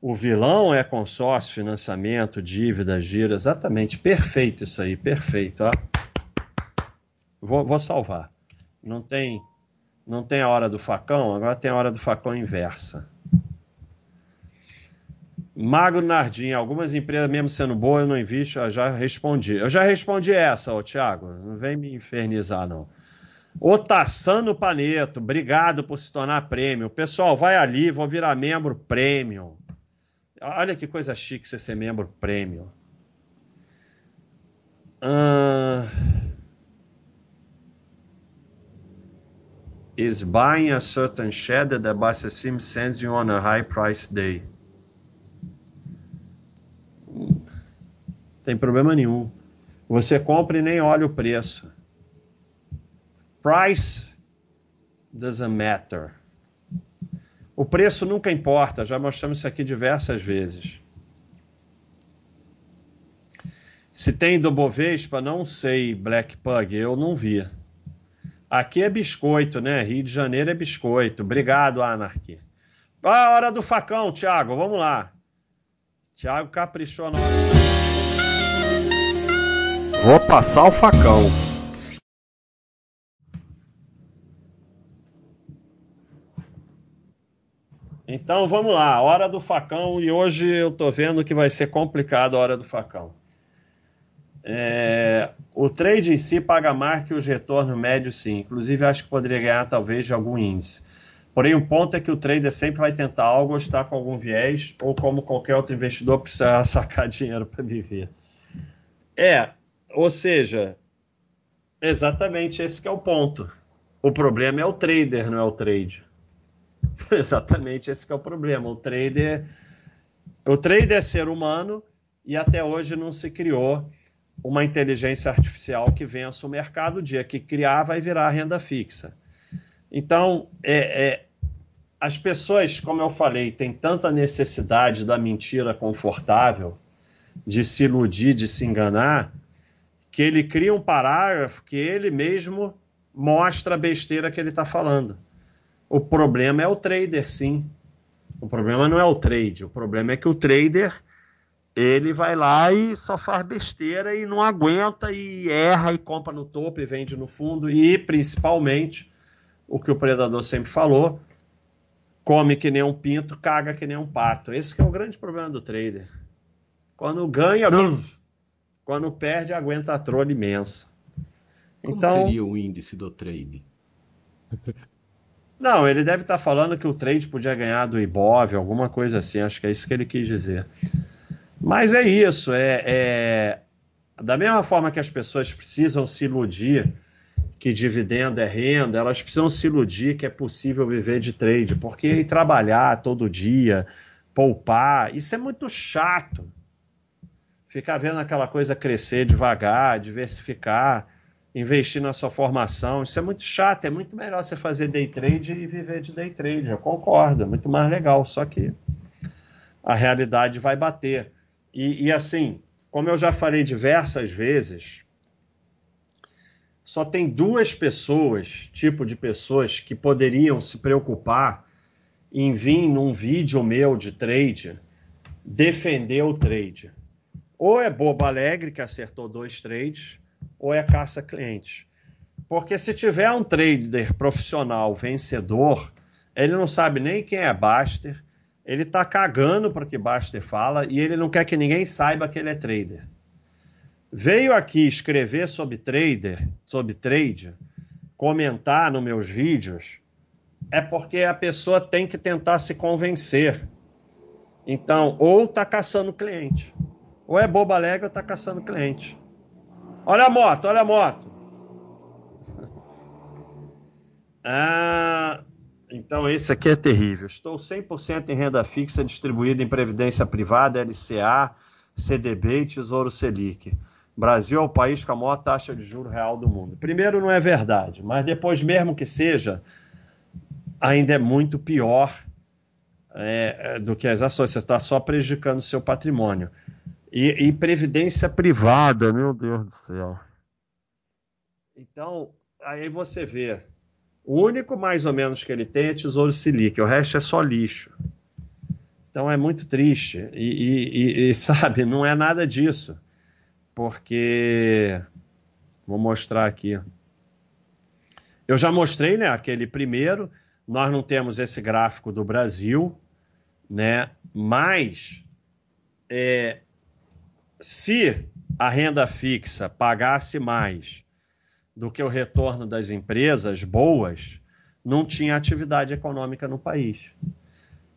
O vilão é consórcio, financiamento, dívida, gira. Exatamente, perfeito isso aí, perfeito. Ó. Vou, vou salvar. Não tem, não tem a hora do facão, agora tem a hora do facão inversa. Magro Nardim, algumas empresas, mesmo sendo boas, eu não invisto, eu já respondi. Eu já respondi essa, ô Thiago. Não vem me infernizar, não. Otassano Paneto, obrigado por se tornar prêmio. Pessoal, vai ali, vou virar membro prêmio. Olha que coisa chique você ser membro prêmio. Uh... Is buying a certain share that the Bassasim sends you on a high price day. Tem problema nenhum. Você compra e nem olha o preço. Price doesn't matter. O preço nunca importa, já mostramos isso aqui diversas vezes. Se tem do Bovespa, não sei, Black Pug, eu não vi. Aqui é biscoito, né? Rio de Janeiro é biscoito. Obrigado, Anarchy. Ah, hora do facão, Thiago, vamos lá. Thiago caprichou no... Vou passar o facão. Então vamos lá, hora do facão e hoje eu tô vendo que vai ser complicado a hora do facão. É, o trade em si paga mais que os retornos médios, sim. Inclusive, acho que poderia ganhar talvez de algum índice. Porém, o ponto é que o trader sempre vai tentar algo ou estar com algum viés, ou como qualquer outro investidor, precisar (laughs) sacar dinheiro para viver. É, ou seja, exatamente esse é o ponto. O problema é o trader, não é o trade. (laughs) Exatamente, esse é o problema. O trader, o trader é ser humano e até hoje não se criou uma inteligência artificial que vença o mercado. O dia que criar, vai virar renda fixa. Então, é, é, as pessoas, como eu falei, têm tanta necessidade da mentira confortável, de se iludir, de se enganar, que ele cria um parágrafo que ele mesmo mostra a besteira que ele está falando. O problema é o trader, sim. O problema não é o trade. O problema é que o trader ele vai lá e só faz besteira e não aguenta e erra e compra no topo e vende no fundo e principalmente o que o predador sempre falou, come que nem um pinto, caga que nem um pato. Esse é o grande problema do trader. Quando ganha, quando perde, aguenta a trolha imensa. Como então, seria o índice do trade? Não, ele deve estar falando que o trade podia ganhar do Ibov, alguma coisa assim. Acho que é isso que ele quis dizer. Mas é isso. É, é... Da mesma forma que as pessoas precisam se iludir que dividendo é renda, elas precisam se iludir que é possível viver de trade, porque trabalhar todo dia, poupar, isso é muito chato. Ficar vendo aquela coisa crescer devagar, diversificar investir na sua formação. Isso é muito chato, é muito melhor você fazer day trade e viver de day trade. Eu concordo, é muito mais legal, só que a realidade vai bater. E, e assim, como eu já falei diversas vezes, só tem duas pessoas, tipo de pessoas, que poderiam se preocupar em vir num vídeo meu de trade defender o trade. Ou é bobo alegre que acertou dois trades, ou é caça clientes. Porque se tiver um trader profissional vencedor, ele não sabe nem quem é Baster, ele está cagando para que Baster fala e ele não quer que ninguém saiba que ele é trader. veio aqui escrever sobre trader, sobre trade, comentar nos meus vídeos, é porque a pessoa tem que tentar se convencer. Então, ou está caçando cliente, ou é boba alegre ou está caçando cliente. Olha a moto, olha a moto. (laughs) Ah, então esse aqui é terrível. Estou 100% em renda fixa distribuída em previdência privada, LCA, CDB e Tesouro Selic. Brasil é o país com a maior taxa de juro real do mundo. Primeiro, não é verdade, mas depois, mesmo que seja, ainda é muito pior é, do que as ações. Você está só prejudicando o seu patrimônio. E, e previdência privada, meu Deus do céu. Então, aí você vê. O único mais ou menos que ele tem é Tesouro Selic, o resto é só lixo. Então é muito triste. E, e, e, (laughs) sabe, não é nada disso. Porque. Vou mostrar aqui. Eu já mostrei, né? Aquele primeiro. Nós não temos esse gráfico do Brasil, né? Mas é, se a renda fixa pagasse mais do que o retorno das empresas boas, não tinha atividade econômica no país.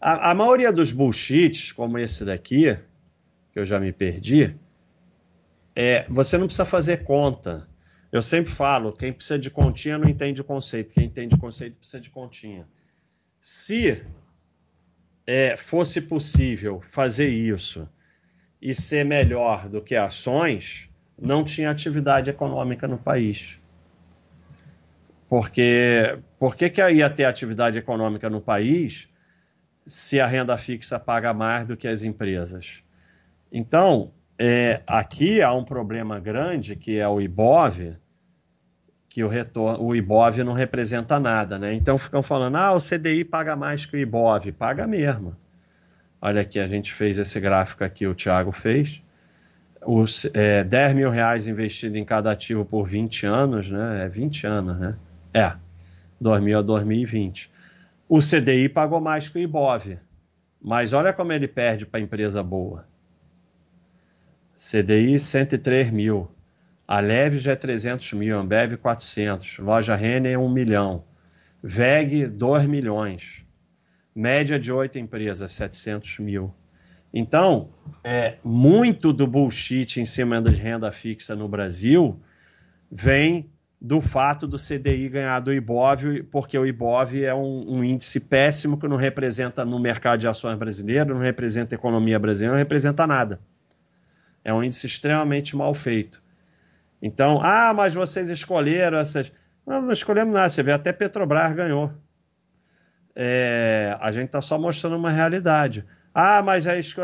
A, a maioria dos bullshits, como esse daqui, que eu já me perdi, é, você não precisa fazer conta. Eu sempre falo, quem precisa de continha não entende o conceito, quem entende o conceito precisa de continha. Se é, fosse possível fazer isso e ser melhor do que ações, não tinha atividade econômica no país. Porque por que, que ia ter atividade econômica no país se a renda fixa paga mais do que as empresas? Então, é, aqui há um problema grande que é o IBOV, que o, retorno, o IBOV não representa nada, né? Então ficam falando, ah, o CDI paga mais que o IBOV. Paga mesmo. Olha aqui, a gente fez esse gráfico aqui, o Thiago fez. Os é, 10 mil reais investido em cada ativo por 20 anos, né? É 20 anos, né? É, 2000 a 2020. O CDI pagou mais que o IBOV. Mas olha como ele perde para empresa boa. CDI 103 mil. A Leve já é 300 mil, Ambev 400, Loja Renner 1 milhão, VEG 2 milhões média de oito empresas, 700 mil. Então, é, muito do bullshit em cima de renda fixa no Brasil vem do fato do CDI ganhar do IBOV, porque o IBOV é um, um, índice péssimo que não representa no mercado de ações brasileiro, não representa a economia brasileira, não representa nada. É um índice extremamente mal feito. Então, ah, mas vocês escolheram essas. Não, não escolhemos nada. Você vê, até Petrobras ganhou é, a gente está só mostrando uma realidade. Ah, mas é isso.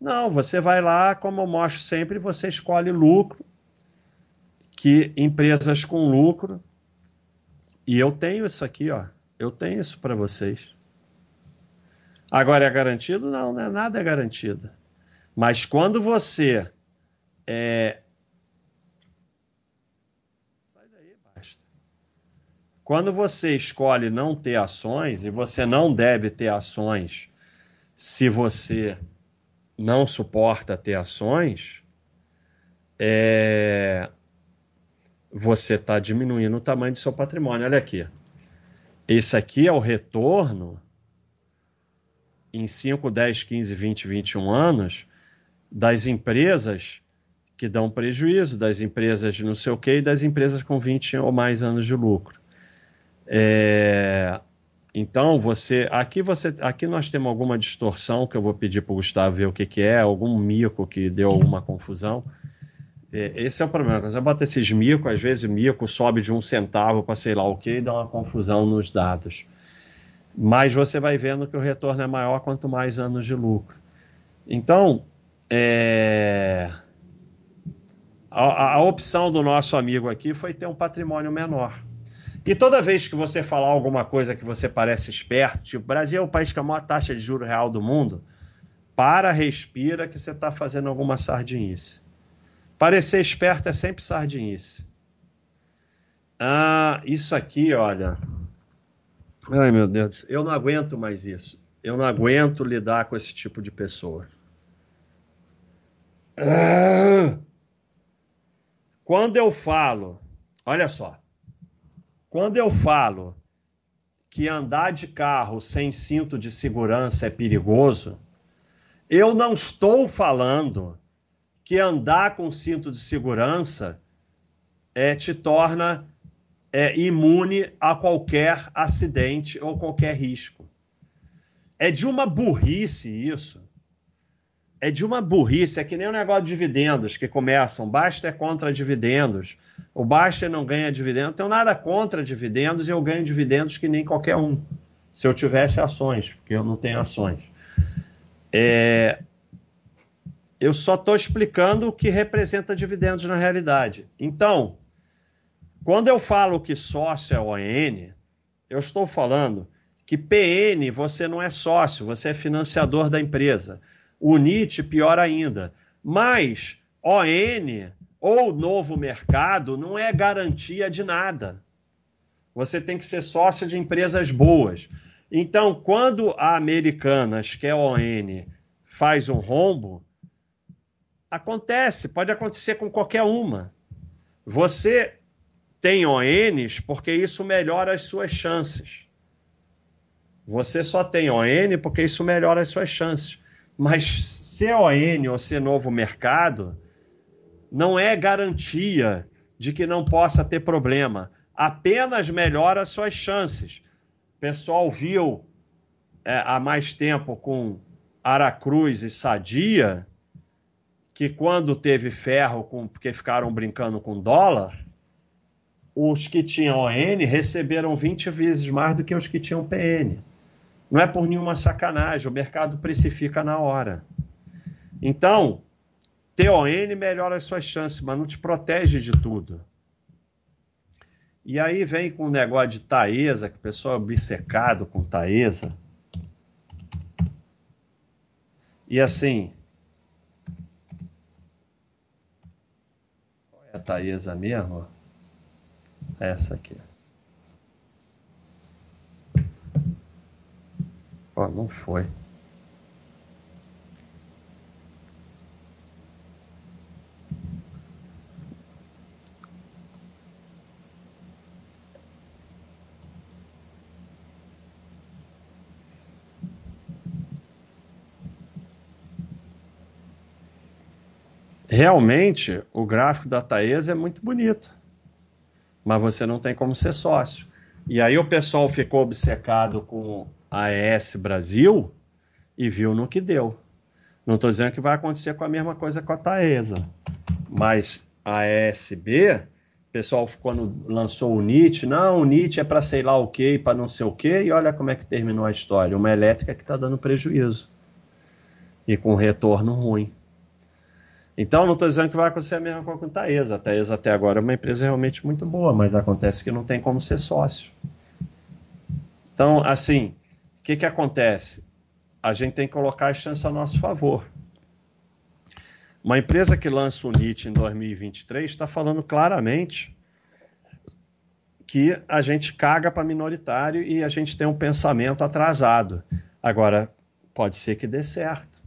Não, você vai lá, como eu mostro sempre, você escolhe lucro, que empresas com lucro. E eu tenho isso aqui, ó. Eu tenho isso para vocês. Agora é garantido? Não, não é nada é garantido. Mas quando você é, Quando você escolhe não ter ações, e você não deve ter ações se você não suporta ter ações, é... você está diminuindo o tamanho do seu patrimônio. Olha aqui. Esse aqui é o retorno em 5, 10, 15, 20, 21 anos das empresas que dão prejuízo, das empresas de não sei o quê e das empresas com 20 ou mais anos de lucro. É, então você aqui você aqui nós temos alguma distorção que eu vou pedir para o Gustavo ver o que, que é, algum mico que deu alguma confusão. É, esse é o problema. Quando você bota esses micos, às vezes mico sobe de um centavo para sei lá o que e dá uma confusão nos dados. Mas você vai vendo que o retorno é maior quanto mais anos de lucro. Então, é... a, a opção do nosso amigo aqui foi ter um patrimônio menor. E toda vez que você falar alguma coisa que você parece esperto, tipo, Brasil é o país com a maior taxa de juro real do mundo, para, respira que você está fazendo alguma sardinice. Parecer esperto é sempre sardinice. Ah, isso aqui, olha. Ai, meu Deus, eu não aguento mais isso. Eu não aguento lidar com esse tipo de pessoa. Ah! quando eu falo, olha só, quando eu falo que andar de carro sem cinto de segurança é perigoso, eu não estou falando que andar com cinto de segurança é, te torna é, imune a qualquer acidente ou qualquer risco. É de uma burrice isso. É de uma burrice, é que nem o negócio de dividendos que começam. Basta é contra dividendos. O Basta não ganha dividendos. Tenho nada contra dividendos e eu ganho dividendos que nem qualquer um. Se eu tivesse ações, porque eu não tenho ações. É... Eu só estou explicando o que representa dividendos na realidade. Então, quando eu falo que sócio é ON, eu estou falando que PN você não é sócio, você é financiador da empresa. O NIT, pior ainda. Mas ON ou novo mercado não é garantia de nada. Você tem que ser sócio de empresas boas. Então, quando a Americanas, que é ON, faz um rombo, acontece, pode acontecer com qualquer uma. Você tem ONs porque isso melhora as suas chances. Você só tem ON porque isso melhora as suas chances. Mas ser ON ou ser novo mercado não é garantia de que não possa ter problema. Apenas melhora as suas chances. O pessoal viu é, há mais tempo com Aracruz e Sadia que quando teve ferro, com, porque ficaram brincando com dólar, os que tinham ON receberam 20 vezes mais do que os que tinham PN. Não é por nenhuma sacanagem, o mercado precifica na hora. Então, ter ON melhora as suas chances, mas não te protege de tudo. E aí vem com o negócio de Taesa, que o pessoal é obcecado com Taesa. E assim. Qual é a Taesa mesmo? Essa aqui. Não foi. Realmente, o gráfico da Taesa é muito bonito mas você não tem como ser sócio. E aí o pessoal ficou obcecado com AES Brasil e viu no que deu. Não estou dizendo que vai acontecer com a mesma coisa com a Taesa, mas a ESB, o pessoal quando lançou o NIT, não, o NIT é para sei lá o que, para não sei o que, e olha como é que terminou a história. Uma elétrica que está dando prejuízo e com retorno ruim. Então, não estou dizendo que vai acontecer a mesma coisa com a Taesa. A Taesa até agora é uma empresa realmente muito boa, mas acontece que não tem como ser sócio. Então, assim, o que, que acontece? A gente tem que colocar a chance a nosso favor. Uma empresa que lança o NIT em 2023 está falando claramente que a gente caga para minoritário e a gente tem um pensamento atrasado. Agora, pode ser que dê certo.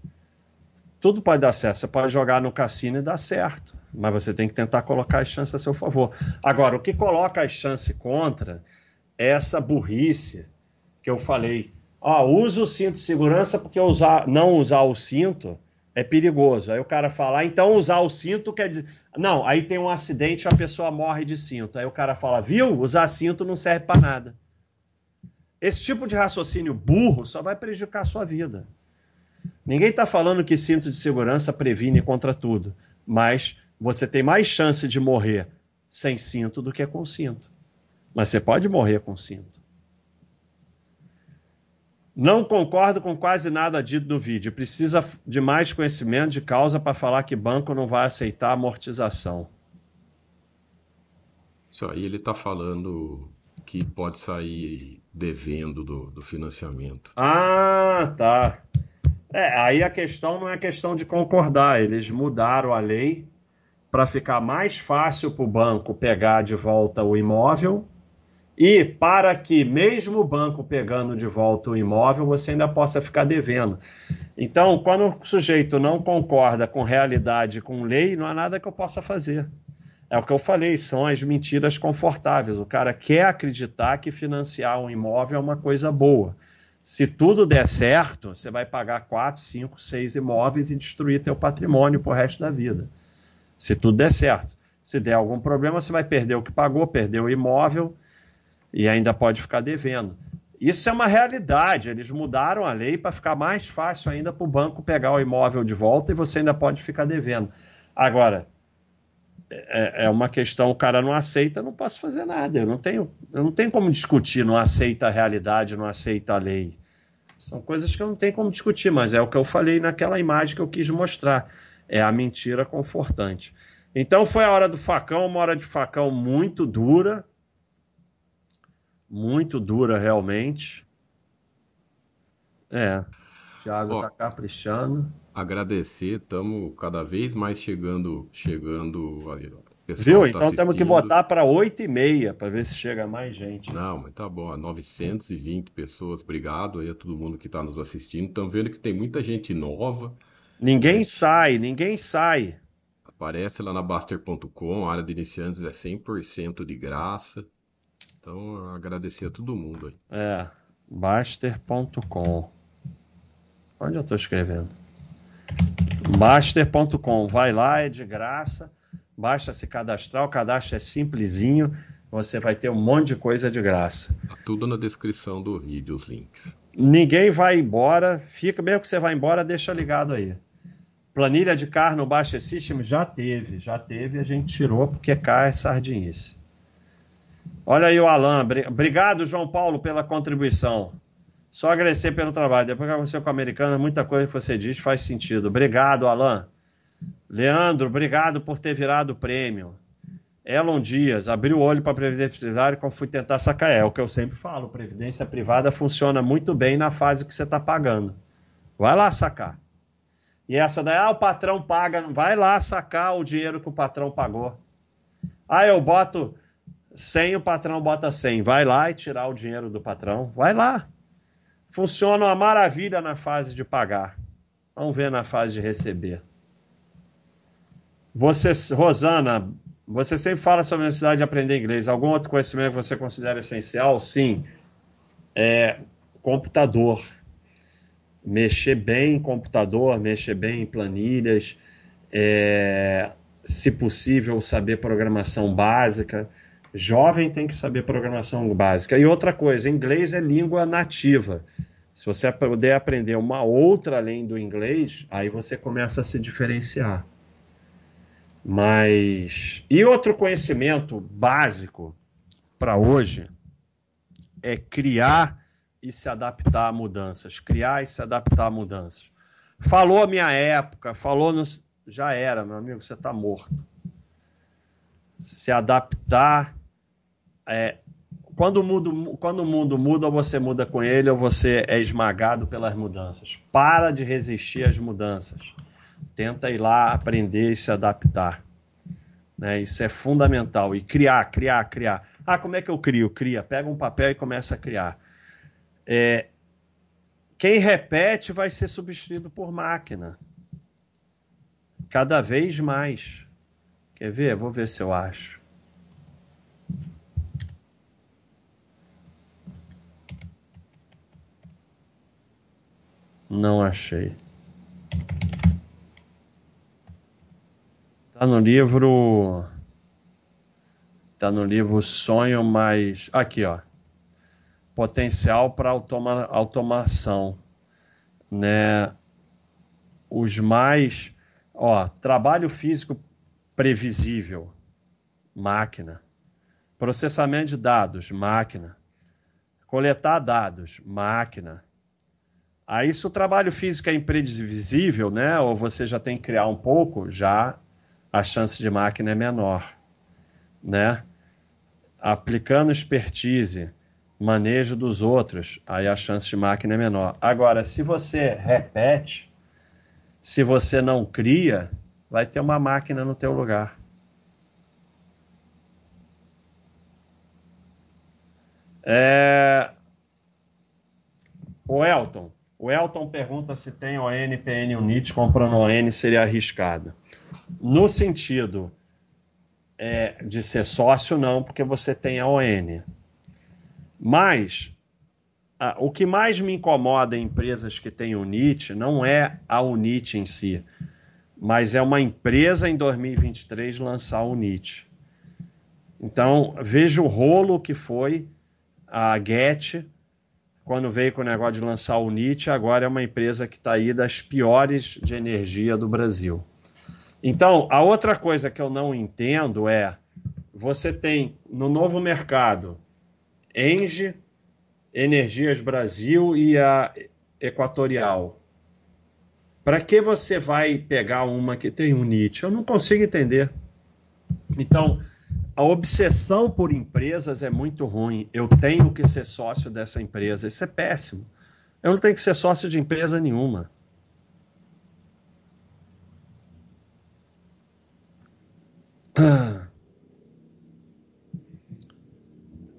Tudo pode dar certo. Você pode jogar no cassino e dar certo. Mas você tem que tentar colocar as chances a seu favor. Agora, o que coloca as chances contra é essa burrice que eu falei. Ó, usa o cinto de segurança porque usar, não usar o cinto é perigoso. Aí o cara fala, ah, então usar o cinto quer dizer. Não, aí tem um acidente e a pessoa morre de cinto. Aí o cara fala, viu? Usar cinto não serve para nada. Esse tipo de raciocínio burro só vai prejudicar a sua vida. Ninguém está falando que cinto de segurança previne contra tudo, mas você tem mais chance de morrer sem cinto do que com cinto. Mas você pode morrer com cinto. Não concordo com quase nada dito no vídeo. Precisa de mais conhecimento de causa para falar que banco não vai aceitar amortização. Isso aí ele está falando que pode sair devendo do, do financiamento. Ah, tá. É, aí a questão não é questão de concordar, eles mudaram a lei para ficar mais fácil para o banco pegar de volta o imóvel e para que, mesmo o banco pegando de volta o imóvel, você ainda possa ficar devendo. Então, quando o sujeito não concorda com realidade, com lei, não há nada que eu possa fazer. É o que eu falei, são as mentiras confortáveis. O cara quer acreditar que financiar um imóvel é uma coisa boa. Se tudo der certo, você vai pagar quatro, cinco, seis imóveis e destruir teu patrimônio pro resto da vida. Se tudo der certo. Se der algum problema, você vai perder o que pagou, perder o imóvel e ainda pode ficar devendo. Isso é uma realidade. Eles mudaram a lei para ficar mais fácil ainda para o banco pegar o imóvel de volta e você ainda pode ficar devendo. Agora, é, é, uma questão, o cara não aceita, não posso fazer nada. Eu não tenho, eu não tenho como discutir, não aceita a realidade, não aceita a lei. São coisas que eu não tenho como discutir, mas é o que eu falei naquela imagem que eu quis mostrar. É a mentira confortante. Então foi a hora do facão, uma hora de facão muito dura, muito dura realmente. É, Thiago está caprichando agradecer, estamos cada vez mais chegando, chegando ali. Viu? Tá então temos que botar para 8 e meia para ver se chega mais gente. Não, mas tá bom. 920 pessoas, obrigado aí a todo mundo que está nos assistindo. Estão vendo que tem muita gente nova. Ninguém é. sai, ninguém sai. Aparece lá na Baster.com, a área de iniciantes é 100% de graça. Então, agradecer a todo mundo aí. É, Baster.com. Onde eu estou escrevendo? Master.com, vai lá, é de graça, basta se cadastrar, o cadastro é simplesinho, você vai ter um monte de coisa de graça. Tá tudo na descrição do vídeo, os links. Ninguém vai embora, fica, mesmo que você vá embora, deixa ligado aí. Planilha de carro no Baixa System já teve, já teve, a gente tirou porque cá é sardinice. Olha aí o Alan, obrigado João Paulo pela contribuição. Só agradecer pelo trabalho. Depois que aconteceu com a americana, muita coisa que você diz faz sentido. Obrigado, Alan. Leandro, obrigado por ter virado o prêmio. Elon Dias, abriu o olho para a Previdência Privada quando fui tentar sacar. É o que eu sempre falo: Previdência Privada funciona muito bem na fase que você está pagando. Vai lá sacar. E essa daí, ah, o patrão paga. Vai lá sacar o dinheiro que o patrão pagou. Ah, eu boto 100, o patrão bota 100. Vai lá e tirar o dinheiro do patrão. Vai lá. Funciona uma maravilha na fase de pagar. Vamos ver na fase de receber. Você, Rosana, você sempre fala sobre a necessidade de aprender inglês. Algum outro conhecimento que você considera essencial? Sim. É computador. Mexer bem em computador, mexer bem em planilhas. É, se possível, saber programação básica. Jovem tem que saber programação básica. E outra coisa, inglês é língua nativa. Se você puder aprender uma outra além do inglês, aí você começa a se diferenciar. Mas. E outro conhecimento básico para hoje é criar e se adaptar a mudanças. Criar e se adaptar a mudanças. Falou a minha época, falou no. Já era, meu amigo, você está morto. Se adaptar é, quando, o mundo, quando o mundo muda, ou você muda com ele, ou você é esmagado pelas mudanças. Para de resistir às mudanças. Tenta ir lá aprender e se adaptar. Né? Isso é fundamental. E criar, criar, criar. Ah, como é que eu crio? Cria. Pega um papel e começa a criar. É, quem repete vai ser substituído por máquina. Cada vez mais. Quer ver? Vou ver se eu acho. Não achei. Tá no livro. Tá no livro Sonho Mais. Aqui, ó. Potencial para automa... automação. Né? Os mais. Ó, trabalho físico previsível. Máquina. Processamento de dados. Máquina. Coletar dados. Máquina Aí, se o trabalho físico é imprevisível, né, ou você já tem que criar um pouco, já a chance de máquina é menor, né? Aplicando expertise, manejo dos outros, aí a chance de máquina é menor. Agora, se você repete, se você não cria, vai ter uma máquina no teu lugar. É... O Elton, o Elton pergunta se tem ON, PN Unit comprando ON seria arriscado. No sentido, é, de ser sócio, não, porque você tem a ON. Mas a, o que mais me incomoda em empresas que têm UNIT não é a UNIT em si, mas é uma empresa em 2023 lançar a UNIT. Então, veja o rolo que foi a Get quando veio com o negócio de lançar o NIT, agora é uma empresa que está aí das piores de energia do Brasil. Então, a outra coisa que eu não entendo é: você tem no novo mercado Engie, Energias Brasil e a Equatorial. Para que você vai pegar uma que tem um NIT? Eu não consigo entender. Então, a obsessão por empresas é muito ruim. Eu tenho que ser sócio dessa empresa. Isso é péssimo. Eu não tenho que ser sócio de empresa nenhuma.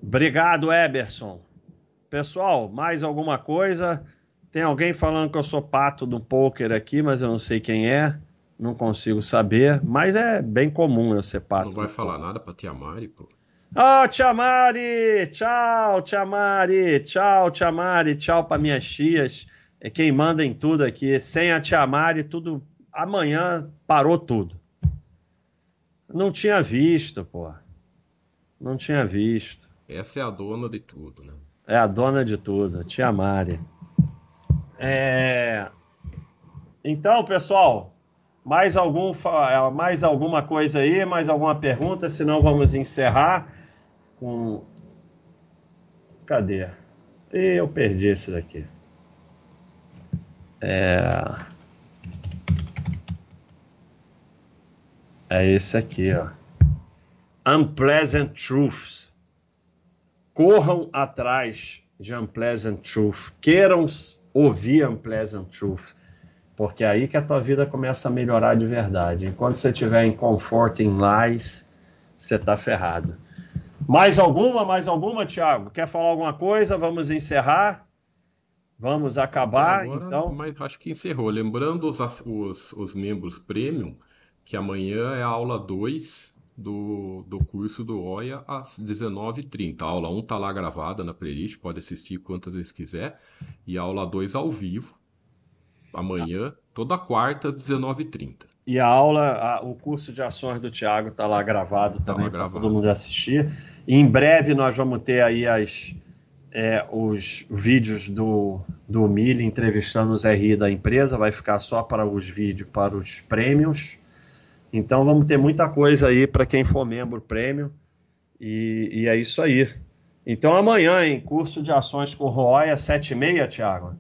Obrigado, Eberson. Pessoal, mais alguma coisa? Tem alguém falando que eu sou pato do poker aqui, mas eu não sei quem é. Não consigo saber, mas é bem comum eu ser pato. Não vai falar nada pra Tia Mari, pô. Oh, Tia Mari! Tchau, Tia Mari! Tchau, Tia Mari! Tchau para minhas tias. É quem manda em tudo aqui. Sem a Tia Mari, tudo. Amanhã parou tudo. Não tinha visto, pô. Não tinha visto. Essa é a dona de tudo, né? É a dona de tudo, Tia Mari. É... Então, pessoal, mais, algum, é, mais alguma coisa aí? Mais alguma pergunta? Senão vamos encerrar com. Cadê? Eu perdi esse daqui. É. É esse aqui, ó. Unpleasant Truths. Corram atrás de Unpleasant Truth. Queiram ouvir Unpleasant Truth porque é aí que a tua vida começa a melhorar de verdade. Enquanto você estiver em comforting lies, você está ferrado. Mais alguma? Mais alguma, Thiago? Quer falar alguma coisa? Vamos encerrar? Vamos acabar, Agora, então? Mas acho que encerrou. Lembrando os, os, os membros premium que amanhã é a aula 2 do, do curso do OIA às 19h30. A aula 1 está lá gravada na playlist, pode assistir quantas vezes quiser. E a aula 2 ao vivo, amanhã, toda quarta às 19h30. E a aula, a, o curso de ações do Tiago está lá gravado tá também para todo mundo assistir. E em breve nós vamos ter aí as, é, os vídeos do, do Mili entrevistando os RI da empresa. Vai ficar só para os vídeos, para os prêmios. Então vamos ter muita coisa aí para quem for membro prêmio. E, e, é isso aí. Então amanhã, em curso de ações com Roy, às 7h30, Tiago.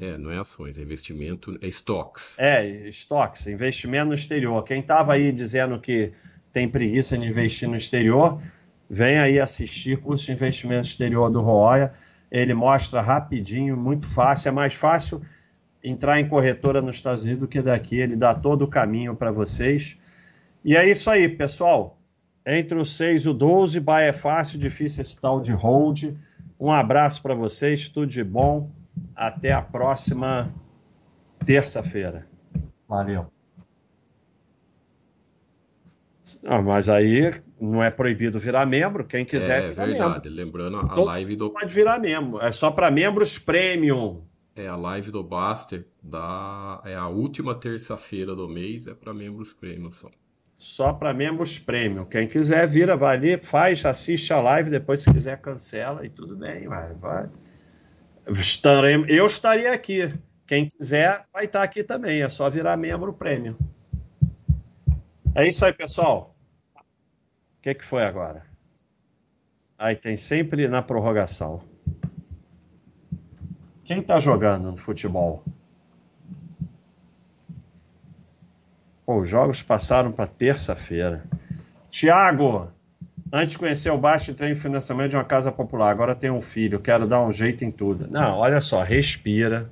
É, não é ações, é investimento, é estoques. É, estoques, investimento no exterior. Quem estava aí dizendo que tem preguiça de investir no exterior, vem aí assistir curso de investimento exterior do Roya. Ele mostra rapidinho, muito fácil. É mais fácil entrar em corretora nos Estados Unidos do que daqui. Ele dá todo o caminho para vocês. E é isso aí, pessoal. Entre o 6 e o 12, buy é fácil, difícil esse tal de hold. Um abraço para vocês, tudo de bom. Até a próxima terça-feira. Valeu. Ah, mas aí não é proibido virar membro. Quem quiser é, virar verdade. membro. Lembrando a Todo live do. Pode virar membro. É só para membros premium. É a live do Baster da é a última terça-feira do mês é para membros premium só. Só para membros premium. Quem quiser vira, vai ali, faz, assiste a live, depois se quiser cancela e tudo bem, vai, vai. Estarei, eu estaria aqui. Quem quiser vai estar aqui também. É só virar membro prêmio. É isso aí, pessoal. O que, que foi agora? Aí tem sempre na prorrogação. Quem está jogando no futebol? Pô, os jogos passaram para terça-feira. Tiago, Antes de conhecer o baixo, entrei em financiamento de uma casa popular. Agora tenho um filho, quero dar um jeito em tudo. Não, olha só, respira.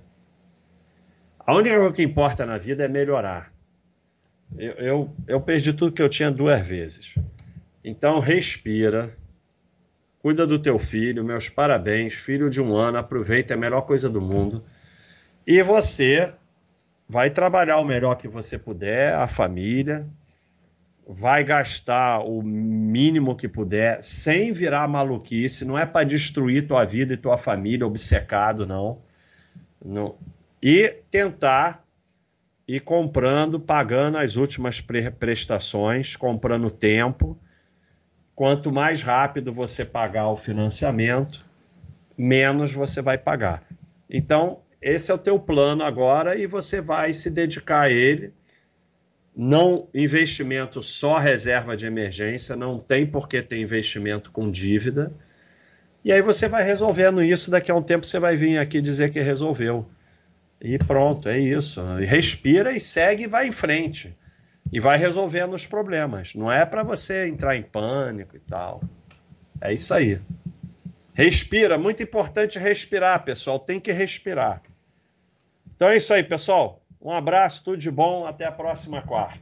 A única coisa que importa na vida é melhorar. Eu, eu, eu perdi tudo que eu tinha duas vezes. Então, respira. Cuida do teu filho. Meus parabéns. Filho de um ano, aproveita, é a melhor coisa do mundo. E você vai trabalhar o melhor que você puder, a família vai gastar o mínimo que puder, sem virar maluquice, não é para destruir tua vida e tua família, obcecado, não. não. E tentar ir comprando, pagando as últimas prestações, comprando tempo. Quanto mais rápido você pagar o financiamento, menos você vai pagar. Então, esse é o teu plano agora e você vai se dedicar a ele não investimento só reserva de emergência, não tem por que ter investimento com dívida. E aí você vai resolvendo isso, daqui a um tempo você vai vir aqui dizer que resolveu. E pronto, é isso. Respira e segue e vai em frente. E vai resolvendo os problemas. Não é para você entrar em pânico e tal. É isso aí. Respira, muito importante respirar, pessoal. Tem que respirar. Então é isso aí, pessoal. Um abraço, tudo de bom, até a próxima quarta.